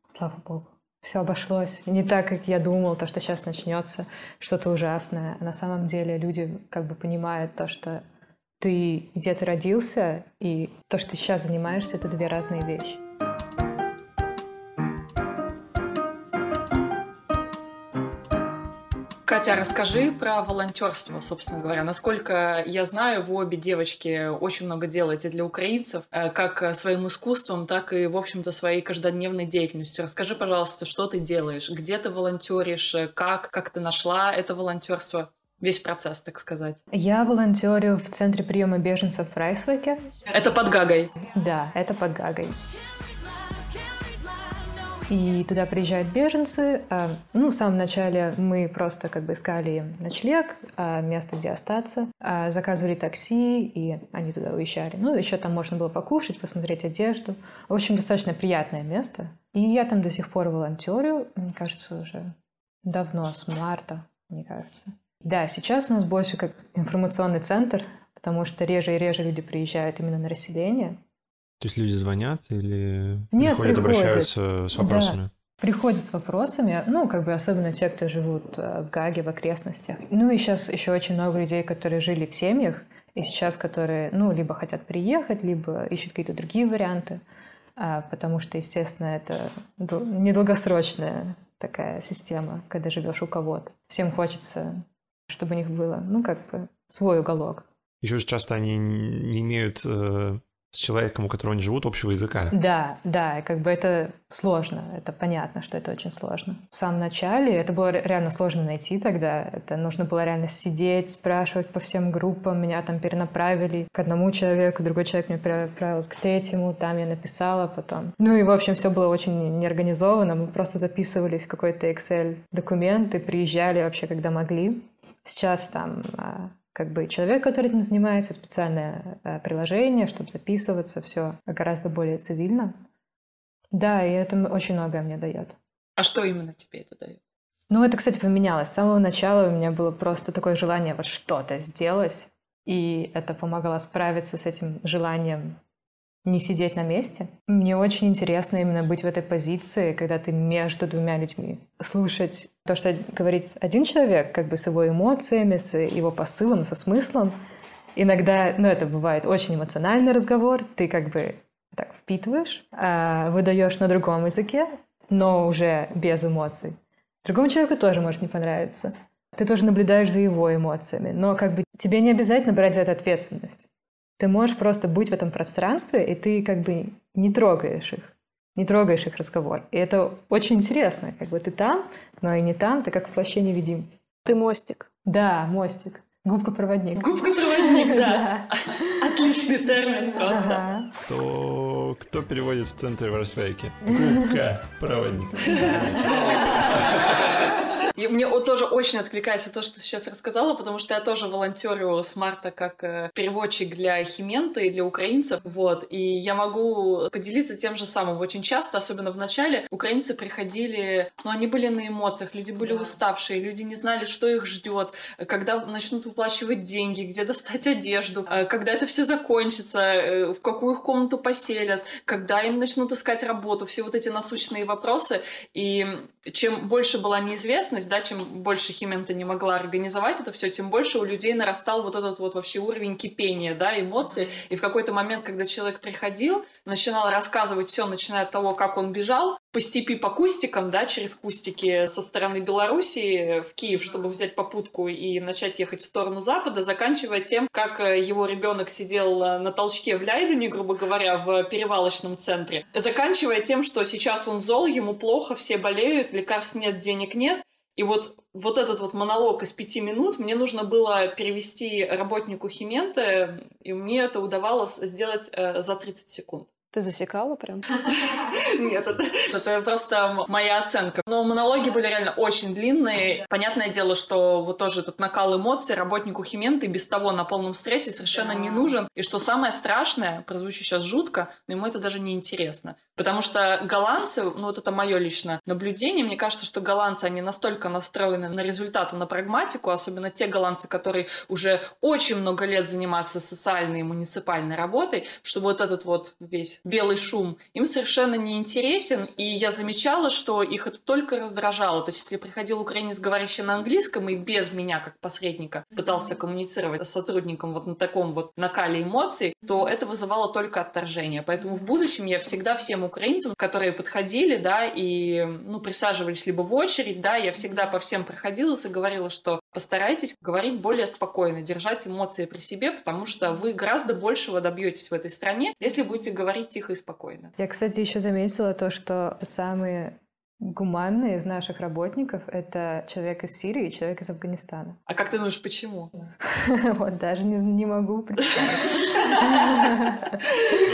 слава богу все обошлось. Не так, как я думал, то, что сейчас начнется что-то ужасное. На самом деле люди как бы понимают то, что ты где-то родился, и то, что ты сейчас занимаешься, это две разные вещи. Катя, расскажи про волонтерство, собственно говоря. Насколько я знаю, вы обе девочки очень много делаете для украинцев, э, как своим искусством, так и, в общем-то, своей каждодневной деятельностью. Расскажи, пожалуйста, что ты делаешь, где ты волонтеришь, как, как ты нашла это волонтерство? весь процесс, так сказать. Я волонтерю в центре приема беженцев в Райсвеке. Это под Гагой? Да, это под Гагой. И туда приезжают беженцы. А, ну, в самом начале мы просто как бы искали ночлег, а, место, где остаться. А, заказывали такси, и они туда уезжали. Ну, еще там можно было покушать, посмотреть одежду. В общем, достаточно приятное место. И я там до сих пор волонтерю, мне кажется, уже давно, с марта, мне кажется. Да, сейчас у нас больше как информационный центр, потому что реже и реже люди приезжают именно на расселение. То есть люди звонят или Нет, приходят, приходят. обращаются с вопросами? Приходят с вопросами, ну, как бы особенно те, кто живут э, в Гаге, в окрестностях. Ну и сейчас еще очень много людей, которые жили в семьях, и сейчас которые, ну, либо хотят приехать, либо ищут какие-то другие варианты, а, потому что, естественно, это дол- недолгосрочная такая система, когда живешь у кого-то. Всем хочется, чтобы у них было, ну, как бы свой уголок. Еще же часто они не имеют э, с человеком, у которого они живут, общего языка. Да, да, как бы это сложно, это понятно, что это очень сложно. В самом начале это было ре- реально сложно найти тогда, это нужно было реально сидеть, спрашивать по всем группам, меня там перенаправили к одному человеку, другой человек меня перенаправил к третьему, там я написала потом. Ну и, в общем, все было очень неорганизовано, мы просто записывались в какой-то Excel-документ и приезжали вообще, когда могли. Сейчас там а, как бы человек, который этим занимается, специальное э, приложение, чтобы записываться, все гораздо более цивильно. Да, и это очень многое мне дает. А что именно тебе это дает? Ну, это, кстати, поменялось. С самого начала у меня было просто такое желание вот что-то сделать, и это помогало справиться с этим желанием не сидеть на месте. Мне очень интересно именно быть в этой позиции, когда ты между двумя людьми. Слушать то, что говорит один человек, как бы с его эмоциями, с его посылом, со смыслом. Иногда, ну, это бывает очень эмоциональный разговор, ты как бы так впитываешь, а, выдаешь на другом языке, но уже без эмоций. Другому человеку тоже может не понравиться. Ты тоже наблюдаешь за его эмоциями, но как бы тебе не обязательно брать за это ответственность. Ты можешь просто быть в этом пространстве, и ты как бы не трогаешь их, не трогаешь их разговор. И это очень интересно, как бы ты там, но и не там, ты как воплощение невидим. Ты мостик. Да, мостик, губка-проводник. Губка-проводник, да. Отличный термин просто. То кто переводит в центре в Росвейке? Губка, проводник. И мне тоже очень откликается то, что ты сейчас рассказала, потому что я тоже волонтерю с марта как э, переводчик для Хименты и для украинцев. Вот. И я могу поделиться тем же самым. Очень часто, особенно в начале, украинцы приходили, но они были на эмоциях, люди были Да. уставшие, люди не знали, что их ждет, когда начнут выплачивать деньги, где достать одежду, э, когда это все закончится, э, в какую их комнату поселят, когда им начнут искать работу, все вот эти насущные вопросы. И чем больше была неизвестность, да, чем больше Химента не могла организовать это все, тем больше у людей нарастал вот этот вот вообще уровень кипения, да, эмоций. И в какой-то момент, когда человек приходил, начинал рассказывать все, начиная от того, как он бежал, по степи по кустикам, да, через кустики со стороны Белоруссии в Киев, чтобы взять попутку и начать ехать в сторону Запада, заканчивая тем, как э, его ребенок сидел э, на толчке в Ляйдене, грубо говоря, в перевалочном центре, заканчивая тем, что сейчас он зол, ему плохо, все болеют, лекарств нет, денег нет, и вот, вот этот вот монолог из пяти минут мне нужно было перевести работнику Хименты, и мне это удавалось сделать э, за 30 секунд. Ты засекала прям? Нет, это, это просто моя оценка. Но монологи были реально очень длинные. Понятное дело, что вот тоже этот накал эмоций работнику Хименты без того на полном стрессе совершенно не нужен. И что самое страшное, прозвучу сейчас жутко, но ему это даже не интересно. Потому что голландцы, ну вот это мое личное наблюдение, мне кажется, что голландцы, они настолько настроены на результаты, на прагматику, особенно те голландцы, которые уже очень много лет занимаются социальной и муниципальной работой, что вот этот вот весь белый шум им совершенно не интересен. И я замечала, что их это только раздражало. То есть если приходил украинец, говорящий на английском, и без меня, как посредника, пытался коммуницировать с сотрудником вот на таком вот накале эмоций, то это вызывало только отторжение. Поэтому в будущем я всегда всем украинцам, которые подходили, да, и, ну, присаживались либо в очередь, да, я всегда по всем проходилась и говорила, что постарайтесь говорить более спокойно, держать эмоции при себе, потому что вы гораздо большего добьетесь в этой стране, если будете говорить тихо и спокойно. Я, кстати, еще заметила то, что самые гуманные из наших работников — это человек из Сирии и человек из Афганистана. А как ты думаешь, почему? Вот даже не, могу представить.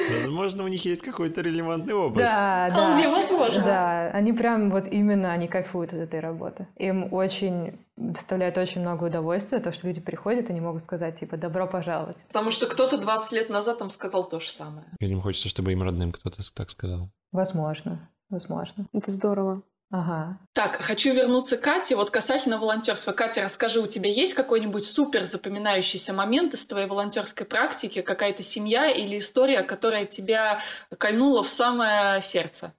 Возможно, у них есть какой-то релевантный опыт. Да, Вполне да. возможно. Да, они прям вот именно, они кайфуют от этой работы. Им очень доставляет очень много удовольствия то, что люди приходят и не могут сказать, типа, добро пожаловать. Потому что кто-то 20 лет назад им сказал то же самое. Людям хочется, чтобы им родным кто-то так сказал. Возможно, возможно. Это здорово. Ага. Так, хочу вернуться к Кате. Вот касательно волонтерства. Катя, расскажи, у тебя есть какой-нибудь супер запоминающийся момент из твоей волонтерской практики, какая-то семья или история, которая тебя кольнула в самое сердце?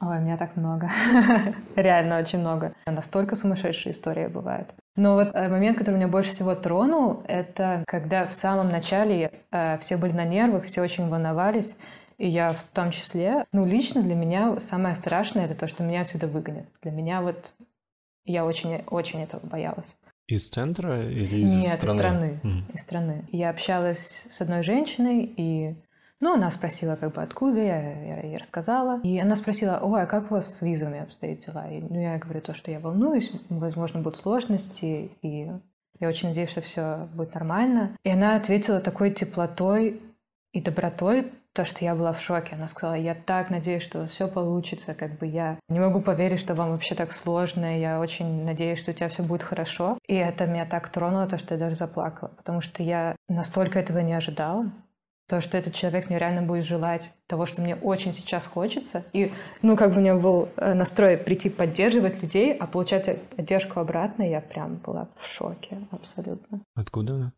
Ой, у меня так много. Реально очень много. Настолько сумасшедшие истории бывают. Но вот э, момент, который меня больше всего тронул, это когда в самом начале э, все были на нервах, все очень волновались, и я в том числе, ну, лично для меня самое страшное это то, что меня отсюда выгонят. Для меня вот я очень-очень этого боялась. Из центра или из Нет, страны? из страны. Mm. Из страны. Я общалась с одной женщиной, и ну, она спросила, как бы, откуда я, я ей рассказала. И она спросила, ой, а как у вас с визами обстоят дела? И, ну, я говорю то, что я волнуюсь, возможно, будут сложности, и я очень надеюсь, что все будет нормально. И она ответила такой теплотой и добротой, то, что я была в шоке. Она сказала, я так надеюсь, что все получится, как бы я не могу поверить, что вам вообще так сложно, я очень надеюсь, что у тебя все будет хорошо. И это меня так тронуло, то, что я даже заплакала, потому что я настолько этого не ожидала. То, что этот человек мне реально будет желать того, что мне очень сейчас хочется. И, ну, как бы у меня был э, настрой прийти поддерживать людей, а получать поддержку обратно, я прям была в шоке абсолютно. Откуда она?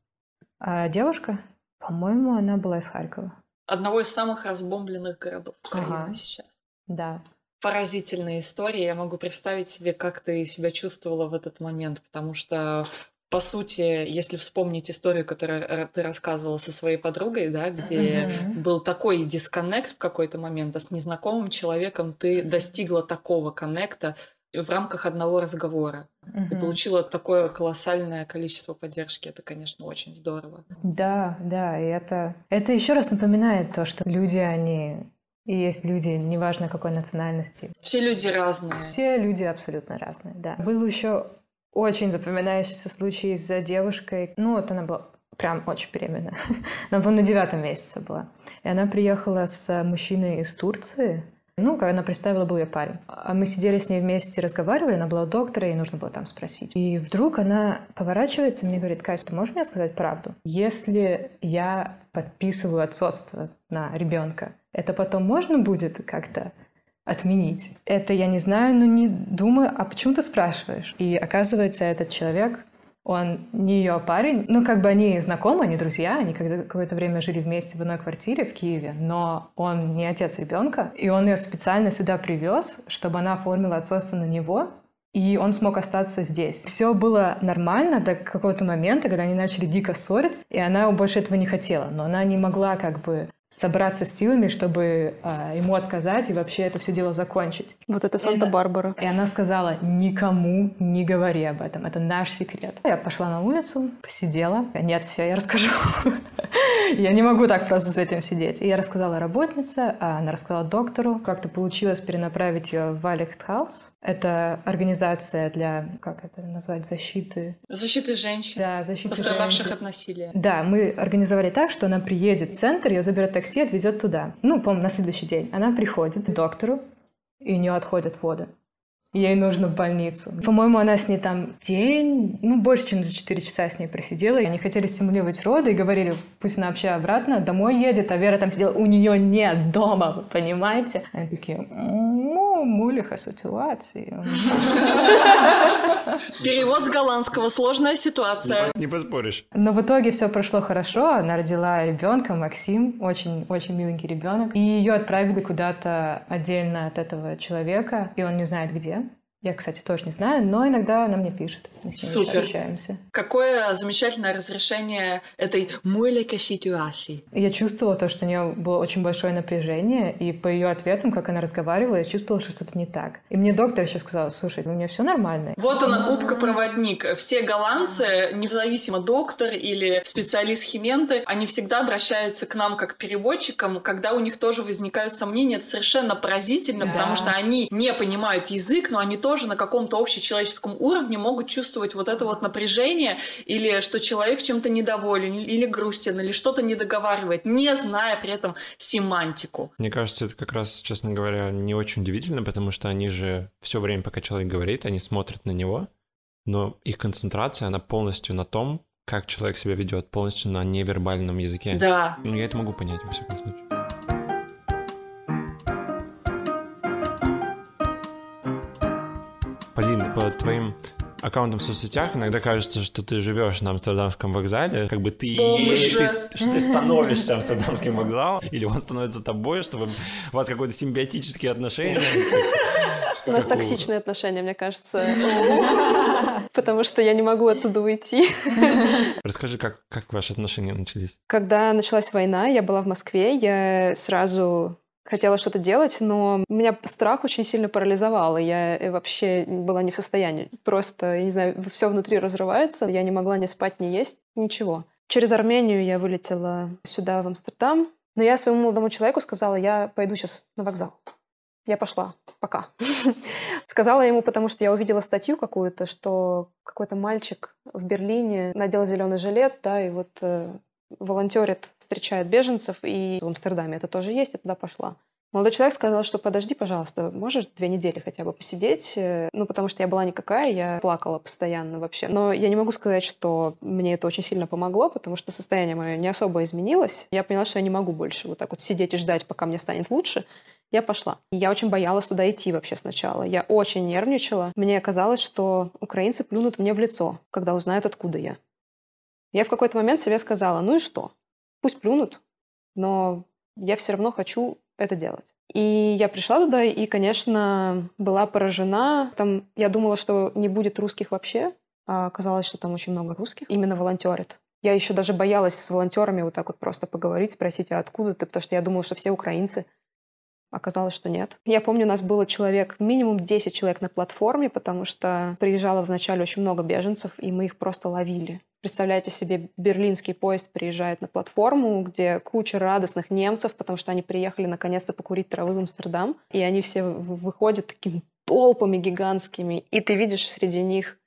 А девушка, по-моему, она была из Харькова. Одного из самых разбомбленных городов Украины Ага. сейчас. Да. Поразительная история. Я могу представить себе, как ты себя чувствовала в этот момент, потому что по сути, если вспомнить историю, которую ра- ты рассказывала со своей подругой, да, где Мгм. был такой дисконнект в какой-то момент, а с незнакомым человеком ты достигла такого коннекта в рамках одного разговора и Мгм. получила такое колоссальное количество поддержки. Это, конечно, очень здорово. Да, да, и это, это еще раз напоминает то, что люди, они и есть люди, неважно какой национальности. Все люди разные. Все люди абсолютно разные, да. Был еще очень запоминающийся случай за девушкой. Ну, вот она была прям очень беременна. Она, по на девятом месяце была. И она приехала с мужчиной из Турции. Ну, как она представила, был ее парень. А мы сидели с ней вместе, разговаривали, она была у доктора, ей нужно было там спросить. И вдруг она поворачивается и мне говорит, Катя, ты можешь мне сказать правду? Если я подписываю отцовство на ребенка, это потом можно будет как-то отменить. Это я не знаю, но не думаю, а почему ты спрашиваешь? И оказывается, этот человек, он не ее парень, ну как бы они знакомы, они друзья, они когда какое-то время жили вместе в одной квартире в Киеве, но он не отец ребенка, и он ее специально сюда привез, чтобы она оформила отцовство на него, и он смог остаться здесь. Все было нормально до какого-то момента, когда они начали дико ссориться, и она больше этого не хотела, но она не могла как бы собраться с силами, чтобы а, ему отказать и вообще это все дело закончить. Вот это Санта-Барбара. И она сказала, никому не говори об этом, это наш секрет. Я пошла на улицу, посидела. Нет, все, я расскажу. Я не могу так просто с этим сидеть. И я рассказала работнице, а она рассказала доктору. Как-то получилось перенаправить ее в Валихтхаус. Это организация для, как это назвать, защиты... Защиты женщин, Да, защиты пострадавших женщин. от насилия. Да, мы организовали так, что она приедет в центр, ее заберет такси, отвезет туда. Ну, по на следующий день. Она приходит к доктору, и у нее отходят воды. Ей нужно в больницу. По-моему, она с ней там день, ну, больше, чем за 4 часа с ней просидела. И они хотели стимулировать роды и говорили, пусть она вообще обратно домой едет, а Вера там сидела, у нее нет дома, вы понимаете? Они такие, ну, мулиха ситуации. Перевод с голландского. Сложная ситуация. Не поспоришь. Но в итоге все прошло хорошо. Она родила ребенка, Максим, очень, очень миленький ребенок. И ее отправили куда-то отдельно от этого человека, и он не знает где. Я, кстати, тоже не знаю, но иногда она мне пишет. Мы с ней Супер. общаемся. Какое замечательное разрешение этой муэлека ситуации. Я чувствовала то, что у нее было очень большое напряжение, и по ее ответам, как она разговаривала, я чувствовала, что что-то не так. И мне доктор еще сказал, слушай, у нее все нормально. Вот она, губка-проводник. Все голландцы, независимо доктор или специалист хименты, они всегда обращаются к нам как переводчикам, когда у них тоже возникают сомнения. Это совершенно поразительно, Да. потому что они не понимают язык, но они тоже на каком-то общечеловеческом уровне могут чувствовать вот это вот напряжение или что человек чем-то недоволен или грустен, или что-то не договаривает, не зная при этом семантику. Мне кажется, это как раз, честно говоря, не очень удивительно, потому что они же все время, пока человек говорит, они смотрят на него, но их концентрация, она полностью на том, как человек себя ведет, полностью на невербальном языке. Да. Ну, я это могу понять, во всяком случае. По твоим аккаунтам в соцсетях иногда кажется, что ты живешь на Амстердамском вокзале, как бы ты, ты, что ты становишься Амстердамским вокзалом, или он становится тобой, чтобы у вас какое-то симбиотические отношения. У нас токсичные отношения, мне кажется. Потому что я не могу оттуда уйти. Расскажи, как, как ваши отношения начались? Когда началась война, я была в Москве, я сразу хотела что-то делать, но меня страх очень сильно парализовал, и я э, вообще была не в состоянии. Просто, я не знаю, все внутри разрывается, я не могла ни спать, ни есть, ничего. Через Армению я вылетела сюда, в Амстердам, но я своему молодому человеку сказала, я пойду сейчас на вокзал. Я пошла. Пока. Сказала ему, потому что я увидела статью какую-то, что какой-то мальчик в Берлине надел зеленый жилет, да, и вот э, волонтерит, встречает беженцев, и в Амстердаме это тоже есть, я туда пошла. Молодой человек сказал, что подожди, пожалуйста, можешь две недели хотя бы посидеть? Э, ну, потому что я была никакая, я плакала постоянно вообще. Но я не могу сказать, что мне это очень сильно помогло, потому что состояние мое не особо изменилось. Я поняла, что я не могу больше вот так вот сидеть и ждать, пока мне станет лучше. Я пошла. Я очень боялась туда идти вообще сначала. Я очень нервничала. Мне казалось, что украинцы плюнут мне в лицо, когда узнают, откуда я. Я в какой-то момент себе сказала, ну и что? Пусть плюнут, но я все равно хочу это делать. И я пришла туда и, конечно, была поражена. Там я думала, что не будет русских вообще, а оказалось, что там очень много русских. Именно волонтерят. Я еще даже боялась с волонтерами вот так вот просто поговорить, спросить, а откуда ты, потому что я думала, что все украинцы. Оказалось, что нет. Я помню, у нас было человек, минимум 10 человек на платформе, потому что приезжало вначале очень много беженцев, и мы их просто ловили. Представляете себе, берлинский поезд приезжает на платформу, где куча радостных немцев, потому что они приехали наконец-то покурить травы в Амстердам, и они все выходят такими толпами гигантскими, и ты видишь среди них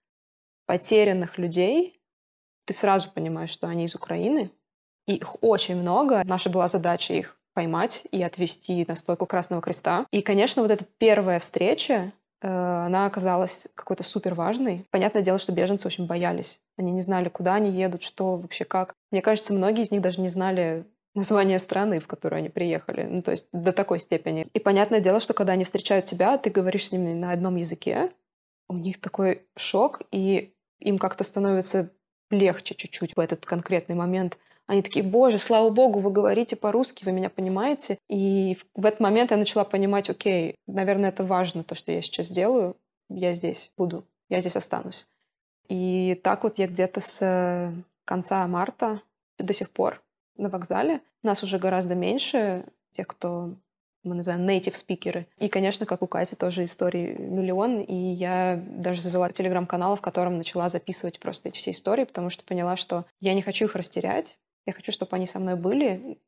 потерянных людей, ты сразу понимаешь, что они из Украины, и их очень много. Наша была задача их поймать и отвезти на стойку Красного Креста. И, конечно, вот эта первая встреча, э, она оказалась какой-то супер важной. Понятное дело, что беженцы очень боялись. Они не знали, куда они едут, что вообще как. Мне кажется, многие из них даже не знали название страны, в которую они приехали. Ну, то есть до такой степени. И понятное дело, что когда они встречают тебя, ты говоришь с ними на одном языке, у них такой шок, и им как-то становится легче чуть-чуть в этот конкретный момент — они такие, боже, слава богу, вы говорите по-русски, вы меня понимаете. И в этот момент я начала понимать, окей, наверное, это важно, то, что я сейчас делаю. Я здесь буду, я здесь останусь. И так вот я где-то с э, конца марта до сих пор на вокзале. Нас уже гораздо меньше, тех, кто мы называем native спикеры. И, конечно, как у Кати, тоже истории миллион. И я даже завела телеграм-канал, в котором начала записывать просто эти все истории, потому что поняла, что я не хочу их растерять. Я хочу, чтобы они со мной были,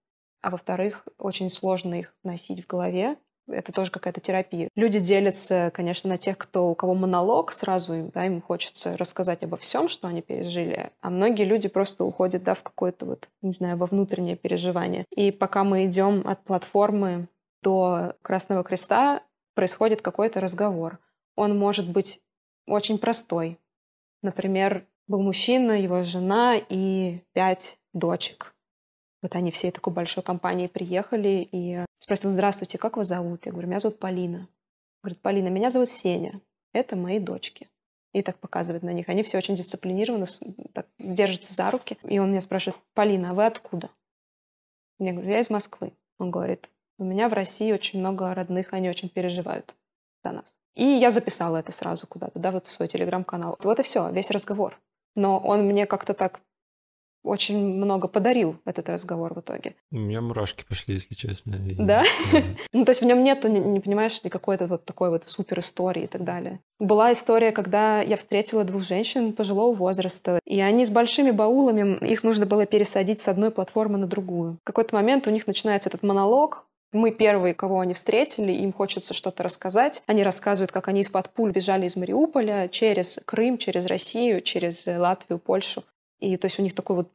а во-вторых, очень сложно их носить в голове. Это тоже какая-то терапия. Люди делятся, конечно, на тех, кто, у кого монолог, сразу им, да, им хочется рассказать обо всем, что они пережили. А многие люди просто уходят да, в какое-то вот, не знаю, во внутреннее переживание. И пока мы идем от платформы до Красного Креста, происходит какой-то разговор. Он может быть очень простой. Например, был мужчина, его жена и пять дочек. Вот они всей такой большой компанией приехали и спросил, здравствуйте, как вас зовут? Я говорю, меня зовут Полина. Говорит, Полина, меня зовут Сеня. Это мои дочки. И так показывает на них. Они все очень дисциплинированно, так, держатся за руки. И он меня спрашивает, Полина, а вы откуда? Я говорю, я из Москвы. Он говорит, у меня в России очень много родных, они очень переживают за нас. И я записала это сразу куда-то, да, вот в свой телеграм-канал. Вот и все, весь разговор. Но он мне как-то так очень много подарил этот разговор в итоге. У меня мурашки пошли, если честно. И... Да? ну, то есть в нем нету, не, не понимаешь, никакой-то вот такой вот супер истории и так далее. Была история, когда я встретила двух женщин пожилого возраста, и они с большими баулами, их нужно было пересадить с одной платформы на другую. В какой-то момент у них начинается этот монолог, мы первые, кого они встретили, им хочется что-то рассказать. Они рассказывают, как они из-под пуль бежали из Мариуполя через Крым, через Россию, через Латвию, Польшу. И то есть у них такой вот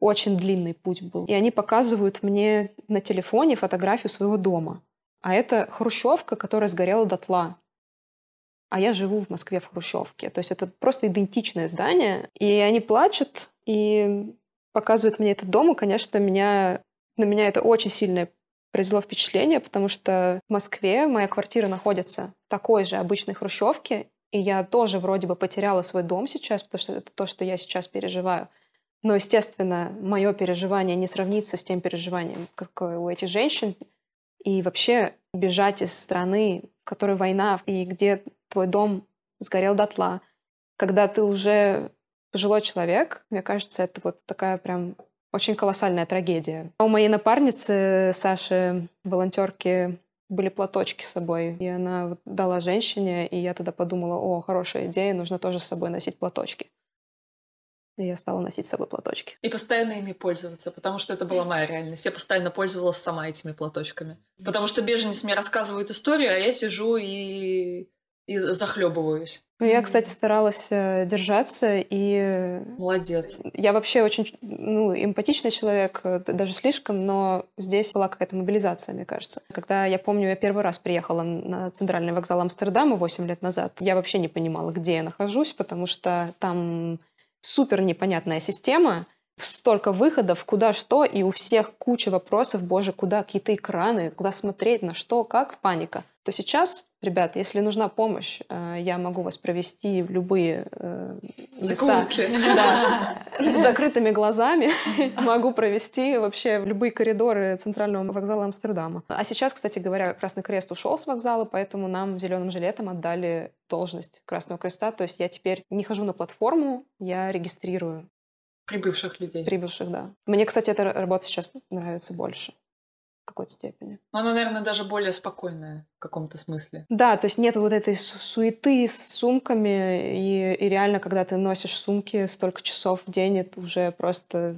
очень длинный путь был. И они показывают мне на телефоне фотографию своего дома. А это хрущевка, которая сгорела дотла. А я живу в Москве в хрущевке. То есть это просто идентичное здание. И они плачут и показывают мне этот дом. И, конечно, меня, на меня это очень сильное произвело впечатление, потому что в Москве моя квартира находится в такой же обычной хрущевке, И я тоже вроде бы потеряла свой дом сейчас, потому что это то, что я сейчас переживаю. Но, естественно, мое переживание не сравнится с тем переживанием, какое у этих женщин. И вообще бежать из страны, в которой война, и где твой дом сгорел дотла, когда ты уже пожилой человек, мне кажется, это вот такая прям очень колоссальная трагедия. А у моей напарницы Саши, волонтерки, были платочки с собой. И она дала женщине, и я тогда подумала, о, хорошая идея, нужно тоже с собой носить платочки. И я стала носить с собой платочки. И постоянно ими пользоваться, потому что это была моя реальность. Я постоянно пользовалась сама этими платочками. Потому что беженец мне рассказывает историю, а я сижу и, и захлебываюсь. Ну, я, кстати, старалась э, держаться и... Молодец. Я вообще очень ну, эмпатичный человек, э, даже слишком, но здесь была какая-то мобилизация, мне кажется. Когда я помню, я первый раз приехала на центральный вокзал Амстердама 8 лет назад, я вообще не понимала, где я нахожусь, потому что там супер непонятная система, столько выходов, куда что, и у всех куча вопросов, боже, куда какие-то экраны, куда смотреть, на что, как, паника. То сейчас, ребят, если нужна помощь, э, я могу вас провести в любые э, места да, с закрытыми глазами. Могу провести вообще в любые коридоры центрального вокзала Амстердама. А сейчас, кстати говоря, Красный Крест ушел с вокзала, поэтому нам зеленым жилетом отдали должность Красного Креста. То есть я теперь не хожу на платформу, я регистрирую Прибывших людей. Прибывших, да. Мне, кстати, эта работа сейчас нравится больше в какой-то степени. Но она, наверное, даже более спокойная в каком-то смысле. Да, то есть нет вот этой суеты с сумками, и, и реально, когда ты носишь сумки столько часов в день, это уже просто...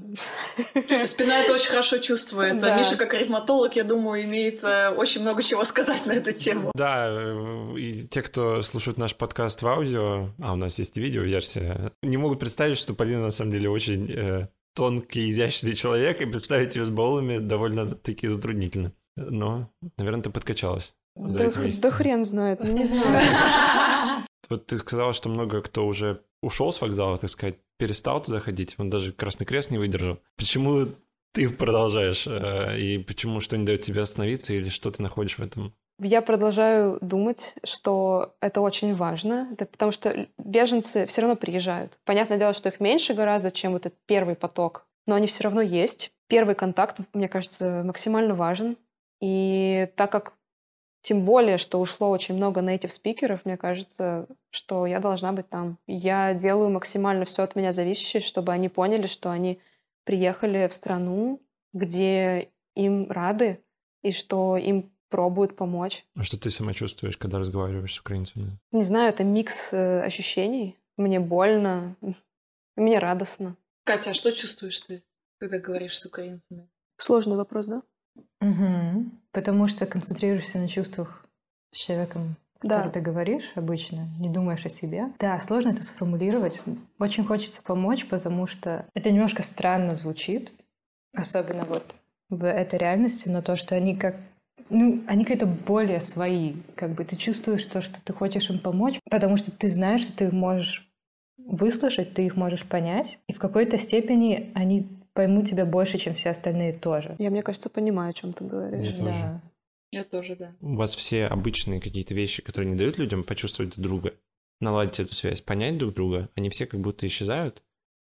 Спина это очень хорошо чувствует. Да. Миша, как ревматолог, я думаю, имеет э, очень много чего сказать на эту тему. Да, э, и те, кто слушает наш подкаст в аудио, а у нас есть видео-версия, не могут представить, что Полина на самом деле очень э, тонкий, изящный человек, и представить ее с баллами довольно-таки затруднительно. Но, наверное, ты подкачалась за да, эти месяцы. Да хрен знает, не знаю. Вот ты сказала, что много кто уже ушел с вокзала, так сказать, перестал туда ходить. Он даже Красный Крест не выдержал. Почему ты продолжаешь? Э, и почему что не дает тебе остановиться? Или что ты находишь в этом я продолжаю думать, что это очень важно, это потому что беженцы все равно приезжают. Понятное дело, что их меньше гораздо, чем вот этот первый поток, но они все равно есть. Первый контакт, мне кажется, максимально важен. И так как тем более, что ушло очень много native спикеров, мне кажется, что я должна быть там. Я делаю максимально все от меня зависящее, чтобы они поняли, что они приехали в страну, где им рады, и что им пробуют помочь. А что ты сама чувствуешь, когда разговариваешь с украинцами? Не знаю, это микс э, ощущений. Мне больно, мне радостно. Катя, а что чувствуешь ты, когда говоришь с украинцами? Сложный вопрос, да? Угу. Потому что концентрируешься на чувствах с человеком, да. который ты говоришь обычно, не думаешь о себе. Да, сложно это сформулировать. Очень хочется помочь, потому что это немножко странно звучит, особенно вот в этой реальности, но то, что они как ну, они какие-то более свои. Как бы ты чувствуешь то, что ты хочешь им помочь, потому что ты знаешь, что ты их можешь выслушать, ты их можешь понять. И в какой-то степени они поймут тебя больше, чем все остальные тоже. Я, мне кажется, понимаю, о чем ты говоришь. Я тоже. Да. Я тоже, да. У вас все обычные какие-то вещи, которые не дают людям почувствовать друг друга, наладить эту связь, понять друг друга, они все как будто исчезают,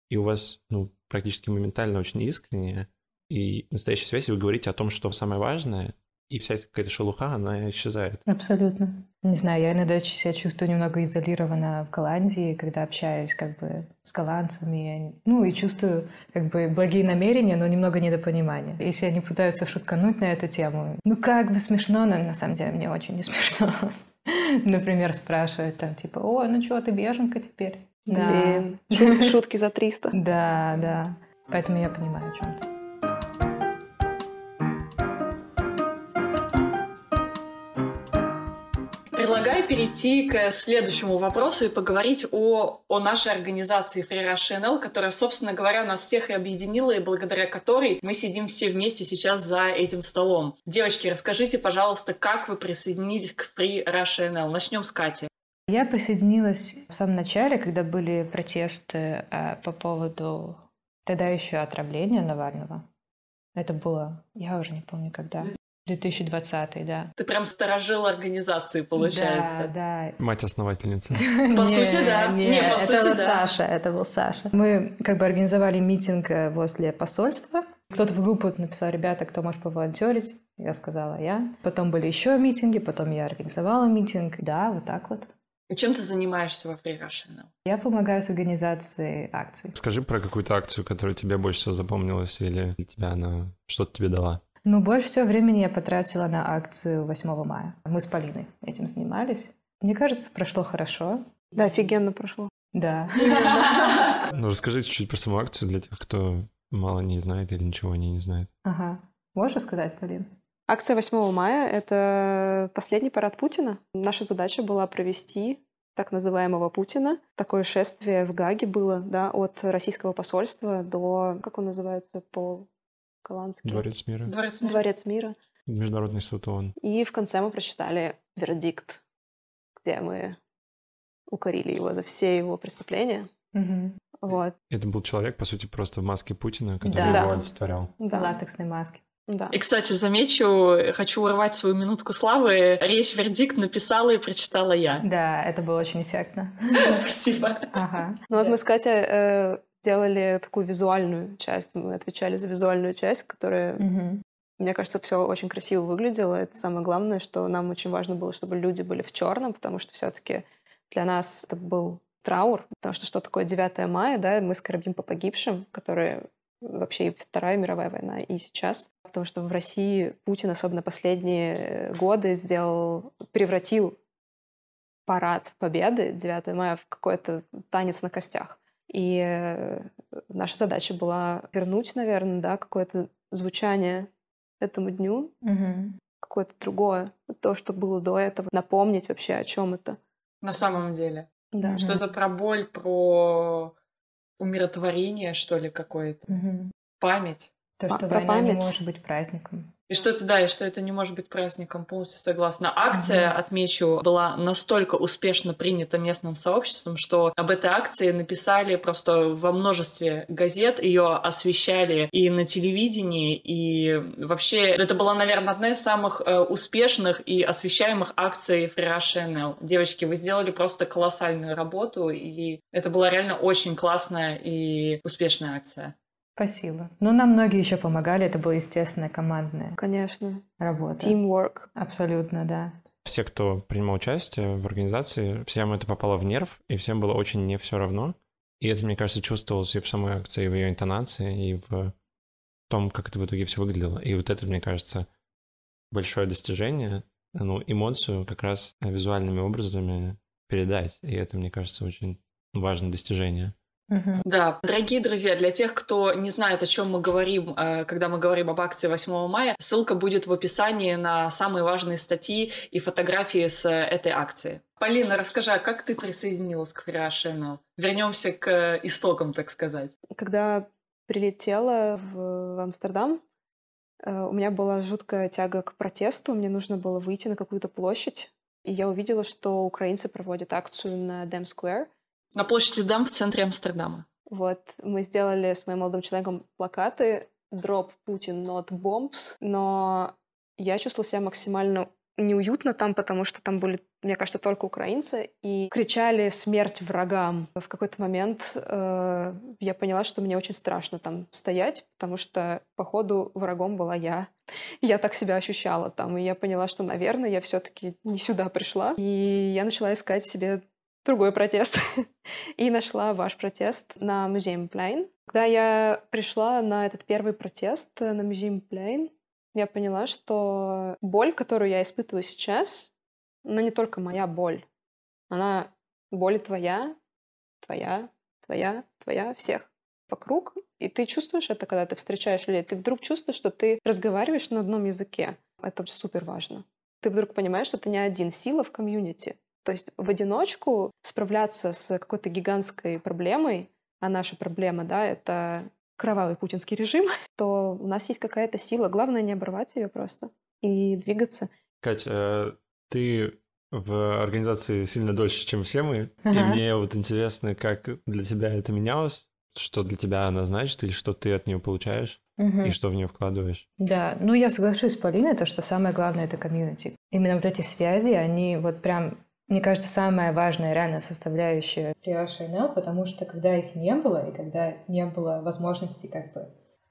и у вас, ну, практически моментально очень искренне и настоящая связь, и вы говорите о том, что самое важное, и вся какая-то шелуха, она исчезает. Абсолютно. Не знаю, я иногда себя чувствую немного изолированно в Голландии, когда общаюсь как бы с голландцами. Ну и чувствую как бы благие намерения, но немного недопонимания. Если они пытаются шуткануть на эту тему, ну как бы смешно, но на самом деле мне очень не смешно. Например, спрашивают там типа, о, ну что, ты беженка теперь? Блин, шутки за 300. Да, да. Поэтому я понимаю, о чем ты. Перейти к следующему вопросу и поговорить о, о нашей организации Free Russia NL, которая, собственно говоря, нас всех и объединила, и благодаря которой мы сидим все вместе сейчас за этим столом. Девочки, расскажите, пожалуйста, как вы присоединились к Free Russia NL? Начнем с Кати. Я присоединилась в самом начале, когда были протесты э, по поводу тогда еще отравления Навального. Это было, я уже не помню когда. 2020, да. Ты прям сторожил организации, получается. Да, да. Мать-основательница. По сути, да. Не, по это сути, был да. Саша, это был Саша. Мы как бы организовали митинг э, возле посольства. Кто-то в группу написал, ребята, кто может поволонтерить? Я сказала я. Потом были еще митинги, потом я организовала митинг. Да, вот так вот. И чем ты занимаешься во Free Now? Я помогаю с организацией акций. Скажи про какую-то акцию, которая тебе больше всего запомнилась, или тебя она что-то тебе дала. Ну, больше всего времени я потратила на акцию 8 мая. Мы с Полиной этим занимались. Мне кажется, прошло хорошо. Да, офигенно прошло. Да. Ну, расскажи чуть-чуть про саму акцию для тех, кто мало не знает или ничего о ней не знает. Ага. Можешь сказать, Полин? Акция 8 мая — это последний парад Путина. Наша задача была провести так называемого Путина. Такое шествие в Гаге было, да, от российского посольства до, как он называется по-голландски? Дворец мира. Дворец мира. Дворец мира. Международный суд ООН. И в конце мы прочитали вердикт, где мы укорили его за все его преступления. Мгм. Вот, Это был человек, по сути, просто в маске Путина, который Да. его олицетворял. да, Латексной маски. да. И, кстати, замечу, хочу урвать свою минутку славы. Речь вердикт написала и прочитала я. Да, это было очень эффектно. Спасибо. Ага. Ну вот мы с Катей э, делали такую визуальную часть, мы отвечали за визуальную часть, которая Мгм. Мне кажется, все очень красиво выглядело. Это самое главное, что нам очень важно было, чтобы люди были в черном, потому что все-таки для нас это был траур, потому что что такое 9 мая, да, мы скорбим по погибшим, которые вообще и Вторая мировая война, и сейчас. Потому что в России Путин, особенно последние годы, сделал, превратил парад Победы 9 мая в какой-то танец на костях. И э, наша задача была вернуть, наверное, да, какое-то звучание этому дню, Мгм. какое-то другое, то, что было до этого, напомнить вообще, о чем это. На самом деле. Да. Что это про боль, про умиротворение, что ли, какое-то. Мгм. Память. То, А, что про война не память. может быть праздником. И что это, да, и что это не может быть праздником, полностью согласна. Акция, Мгм. отмечу, была настолько успешно принята местным сообществом, что об этой акции написали просто во множестве газет, ее освещали и на телевидении, и вообще это была, наверное, одна из самых э, успешных и освещаемых акций Russia NL. Девочки, вы сделали просто колоссальную работу, и это была реально очень классная и успешная акция. Спасибо. Ну, нам многие еще помогали. Это была естественная командная Конечно. работа. Teamwork. Абсолютно, да. Все, кто принимал участие в организации, всем это попало в нерв, и всем было очень не все равно. И это, мне кажется, чувствовалось и в самой акции, и в ее интонации, и в том, как это в итоге все выглядело. И вот это, мне кажется, большое достижение, ну, эмоцию как раз визуальными образами передать. И это, мне кажется, очень важное достижение. Мгм. Да, дорогие друзья, для тех, кто не знает, о чем мы говорим, э, когда мы говорим об акции 8 мая, ссылка будет в описании на самые важные статьи и фотографии с э, этой акции. Полина, расскажи, а как ты присоединилась к Now? Вернемся к истокам, так сказать. Когда прилетела в Амстердам, э, у меня была жуткая тяга к протесту. Мне нужно было выйти на какую-то площадь. И я увидела, что украинцы проводят акцию на Дем Сквер. На площади Дам в центре Амстердама. Вот, мы сделали с моим молодым человеком плакаты «Drop Putin, not bombs», но я чувствовала себя максимально неуютно там, потому что там были, мне кажется, только украинцы, и кричали «Смерть врагам!». В какой-то момент э, я поняла, что мне очень страшно там стоять, потому что, походу, врагом была я. Я так себя ощущала там, и я поняла, что, наверное, я все таки не сюда пришла, и я начала искать себе другой протест. И нашла ваш протест на Музеем Плейн. Когда я пришла на этот первый протест на Музеем Плейн, я поняла, что боль, которую я испытываю сейчас, она не только моя боль. Она боль твоя, твоя, твоя, твоя, всех вокруг. И ты чувствуешь это, когда ты встречаешь людей. Ты вдруг чувствуешь, что ты разговариваешь на одном языке. Это супер важно. Ты вдруг понимаешь, что ты не один сила в комьюнити. То есть в одиночку справляться с какой-то гигантской проблемой, а наша проблема, да, это кровавый путинский режим, то у нас есть какая-то сила. Главное не оборвать ее просто и двигаться. Кать, э, ты в организации сильно дольше, чем все мы, и Ага. мне вот интересно, как для тебя это менялось, что для тебя она значит или что ты от нее получаешь. и что в нее вкладываешь. Да, ну я соглашусь с Полиной, то, что самое главное — это комьюнити. Именно вот эти связи, они вот прям, мне кажется, самая важная реально составляющая при НЛ, потому что когда их не было, и когда не было возможности как бы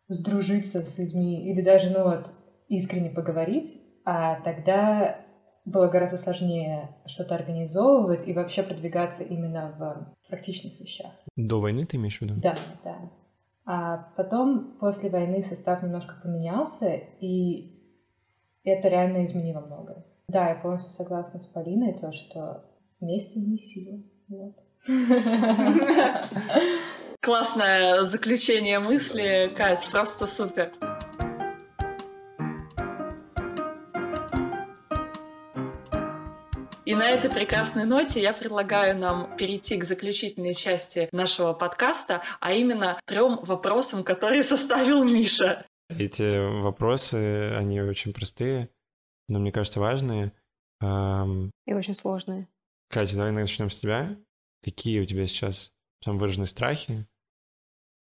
сдружиться с людьми или даже, ну вот, искренне поговорить, а тогда было гораздо сложнее что-то организовывать и вообще продвигаться именно в практичных вещах. До войны ты имеешь в виду? Да, да. А потом, после войны, состав немножко поменялся, и это реально изменило многое. Да, я полностью согласна с Полиной, то, что вместе мы сила. Вот. Классное заключение мысли, Кать, просто супер. И на этой прекрасной ноте я предлагаю нам перейти к заключительной части нашего подкаста, а именно трем вопросам, которые составил Миша. Эти вопросы, они очень простые, но мне кажется важные. И очень сложные. Катя, давай начнем с тебя. Какие у тебя сейчас самые выраженные страхи?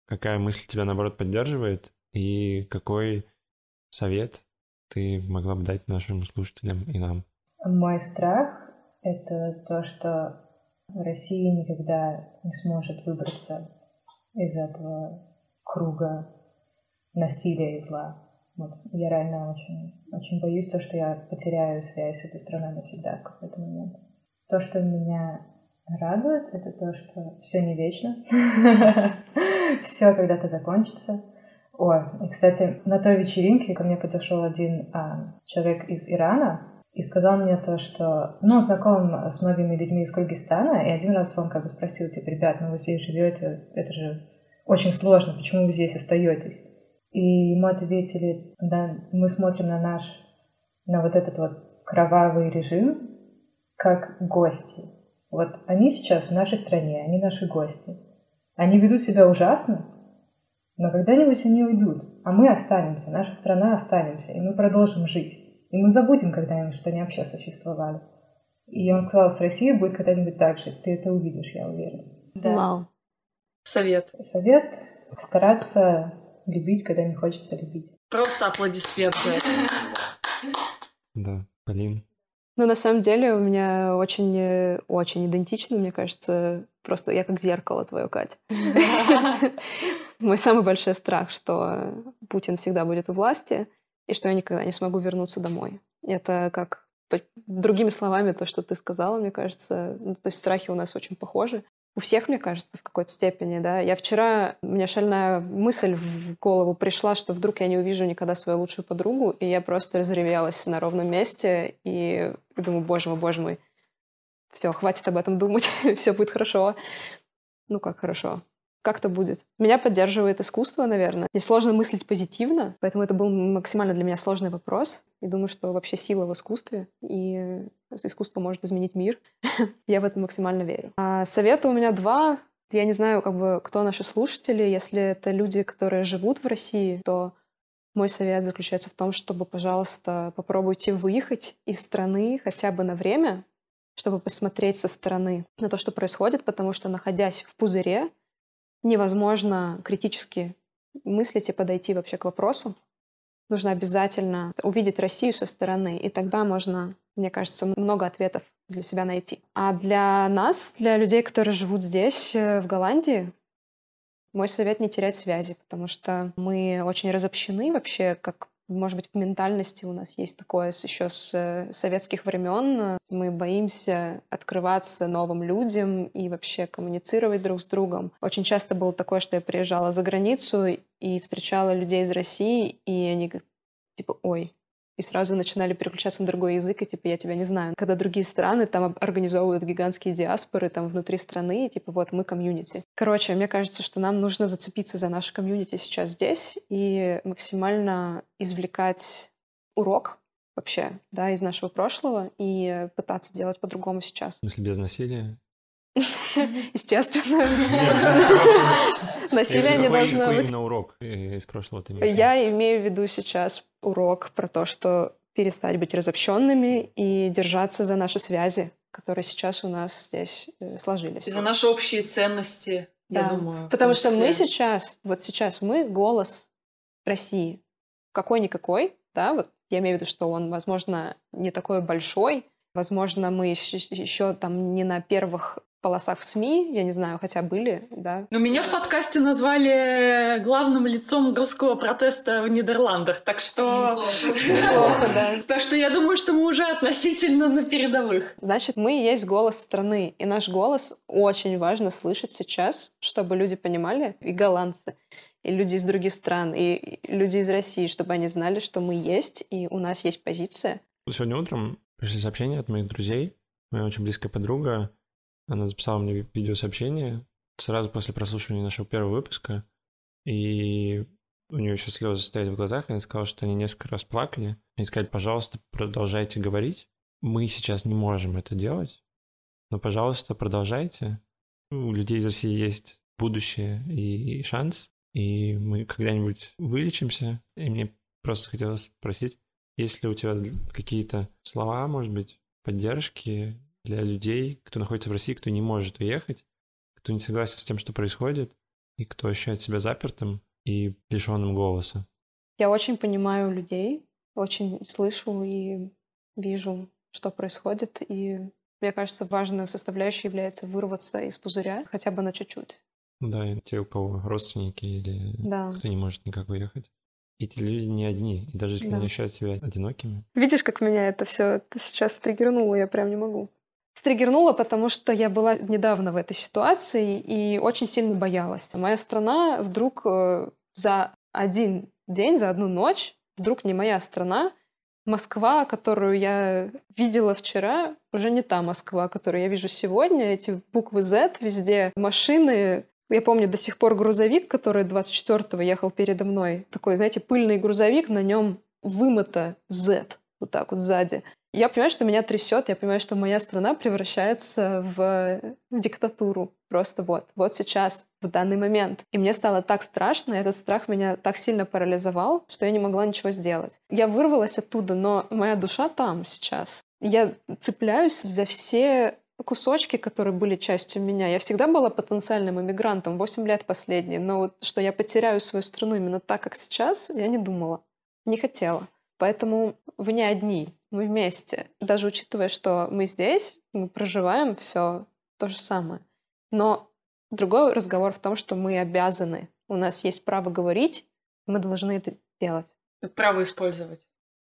Какая мысль тебя, наоборот, поддерживает? И какой совет ты могла бы дать нашим слушателям и нам? Мой страх это то, что Россия никогда не сможет выбраться из этого круга насилия и зла. Вот. Я реально очень, очень боюсь то, что я потеряю связь с этой страной навсегда в какой-то момент. То, что меня радует, это то, что все не вечно. Все когда-то закончится. О, и, кстати, на той вечеринке ко мне подошел один а, человек из Ирана, и сказал мне то, что, ну, знаком с многими людьми из Кыргызстана, и один раз он как бы спросил, типа, ребят, ну вы здесь живете, это же очень сложно, почему вы здесь остаетесь? И ему ответили, да, мы смотрим на наш, на вот этот вот кровавый режим, как гости. Вот они сейчас в нашей стране, они наши гости. Они ведут себя ужасно, но когда-нибудь они уйдут, а мы останемся, наша страна останемся, и мы продолжим жить. И мы забудем когда-нибудь, что они вообще существовали. И он сказал, с Россией будет когда-нибудь так же. Ты это увидишь, я уверена. Да. Вау. Совет. Совет — стараться любить, когда не хочется любить. Просто аплодисменты. Да, Полин. Ну, на самом деле, у меня очень, очень идентично, мне кажется, просто я как зеркало твое, Катя. Мой самый большой страх, что Путин всегда будет у власти — и что я никогда не смогу вернуться домой. Это как другими словами то, что ты сказала, мне кажется, ну, то есть страхи у нас очень похожи. У всех, мне кажется, в какой-то степени, да. Я вчера, у меня шальная мысль в голову пришла, что вдруг я не увижу никогда свою лучшую подругу, и я просто разревелась на ровном месте, и думаю, боже мой, боже мой, все, хватит об этом думать, все будет хорошо. Ну как хорошо? Как-то будет. Меня поддерживает искусство, наверное. Мне сложно мыслить позитивно, поэтому это был максимально для меня сложный вопрос. И думаю, что вообще сила в искусстве, и искусство может изменить мир. Я в это максимально верю. А совета у меня два. Я не знаю, как бы, кто наши слушатели. Если это люди, которые живут в России, то мой совет заключается в том, чтобы, пожалуйста, попробуйте выехать из страны хотя бы на время, чтобы посмотреть со стороны на то, что происходит, потому что, находясь в пузыре, невозможно критически мыслить и подойти вообще к вопросу. Нужно обязательно увидеть Россию со стороны, и тогда можно, мне кажется, много ответов для себя найти. А для нас, для людей, которые живут здесь, э, в Голландии, мой совет не терять связи, потому что мы очень разобщены вообще как может быть, в ментальности у нас есть такое еще с э, советских времен. Мы боимся открываться новым людям и вообще коммуницировать друг с другом. Очень часто было такое, что я приезжала за границу и встречала людей из России, и они типа, ой, и сразу начинали переключаться на другой язык, и типа я тебя не знаю. Когда другие страны там организовывают гигантские диаспоры там внутри страны, и типа вот мы комьюнити. Короче, мне кажется, что нам нужно зацепиться за наше комьюнити сейчас здесь и максимально извлекать урок вообще, да, из нашего прошлого и пытаться делать по-другому сейчас. Смысле, без насилия? Естественно. Насилие не должно быть. именно урок из прошлого ты Я имею в виду сейчас урок про то, что перестать быть разобщенными и держаться за наши связи, которые сейчас у нас здесь э, сложились. За наши общие ценности, я думаю. Потому что мы сейчас, вот сейчас мы голос России. Какой-никакой, да, вот я имею в виду, что он, возможно, не такой большой, возможно, мы еще, еще там не на первых полосах в СМИ, я не знаю, хотя были, да. Но меня в подкасте назвали главным лицом русского протеста в Нидерландах, так что... Неплохо, да. Так что я думаю, что мы уже относительно на передовых. Значит, мы и есть голос страны, и наш голос очень важно слышать сейчас, чтобы люди понимали, и голландцы, и люди из других стран, и люди из России, чтобы они знали, что мы есть, и у нас есть позиция. Сегодня утром пришли сообщения от моих друзей. Моя очень близкая подруга она записала мне видеосообщение сразу после прослушивания нашего первого выпуска, и у нее еще слезы стояли в глазах, и она сказала, что они несколько раз плакали. Они сказали, пожалуйста, продолжайте говорить. Мы сейчас не можем это делать, но, пожалуйста, продолжайте. У людей из России есть будущее и шанс, и мы когда-нибудь вылечимся. И мне просто хотелось спросить, есть ли у тебя какие-то слова, может быть, поддержки для людей, кто находится в России, кто не может уехать, кто не согласен с тем, что происходит, и кто ощущает себя запертым и лишенным голоса. Я очень понимаю людей, очень слышу и вижу, что происходит, и мне кажется, важной составляющей является вырваться из пузыря хотя бы на чуть-чуть. Да, и те, у кого родственники или да. кто не может никак уехать. И эти люди не одни, и даже если да. они ощущают себя одинокими. Видишь, как меня это все сейчас триггернуло, я прям не могу. Стригернула, потому что я была недавно в этой ситуации и очень сильно боялась. Моя страна вдруг э, за один день, за одну ночь, вдруг не моя страна, Москва, которую я видела вчера, уже не та Москва, которую я вижу сегодня. Эти буквы Z везде, машины. Я помню до сих пор грузовик, который 24-го ехал передо мной. Такой, знаете, пыльный грузовик, на нем вымыто Z вот так вот сзади. Я понимаю, что меня трясет, я понимаю, что моя страна превращается в, в диктатуру. Просто вот, вот сейчас, в данный момент. И мне стало так страшно, этот страх меня так сильно парализовал, что я не могла ничего сделать. Я вырвалась оттуда, но моя душа там сейчас. Я цепляюсь за все кусочки, которые были частью меня. Я всегда была потенциальным иммигрантом, 8 лет последние, но вот что я потеряю свою страну именно так, как сейчас, я не думала, не хотела. Поэтому вы не одни, мы вместе. Даже учитывая, что мы здесь, мы проживаем все то же самое. Но другой разговор в том, что мы обязаны, у нас есть право говорить, мы должны это делать. Право использовать.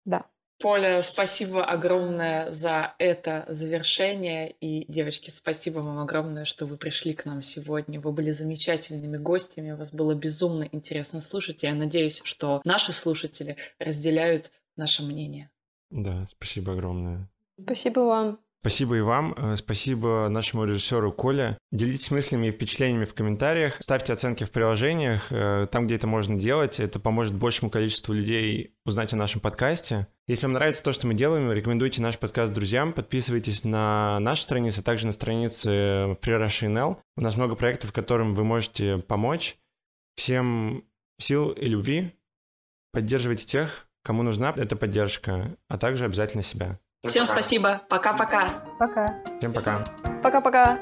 Да. Поля, спасибо огромное за это завершение. И, девочки, спасибо вам огромное, что вы пришли к нам сегодня. Вы были замечательными гостями. Вас было безумно интересно слушать. Я надеюсь, что наши слушатели разделяют наше мнение. Да, спасибо огромное. Спасибо вам. Спасибо и вам. Э, спасибо нашему режиссеру Коле. Делитесь мыслями и впечатлениями в комментариях. Ставьте оценки в приложениях, э, там, где это можно делать. Это поможет большему количеству людей узнать о нашем подкасте. Если вам нравится то, что мы делаем, рекомендуйте наш подкаст друзьям, подписывайтесь на наши страницы, а также на странице Free Russia NL. У нас много проектов, которым вы можете помочь. Всем сил и любви. Поддерживайте тех, кому нужна эта поддержка, а также обязательно себя. Всем спасибо. Пока-пока. Пока. Всем пока. Пока-пока.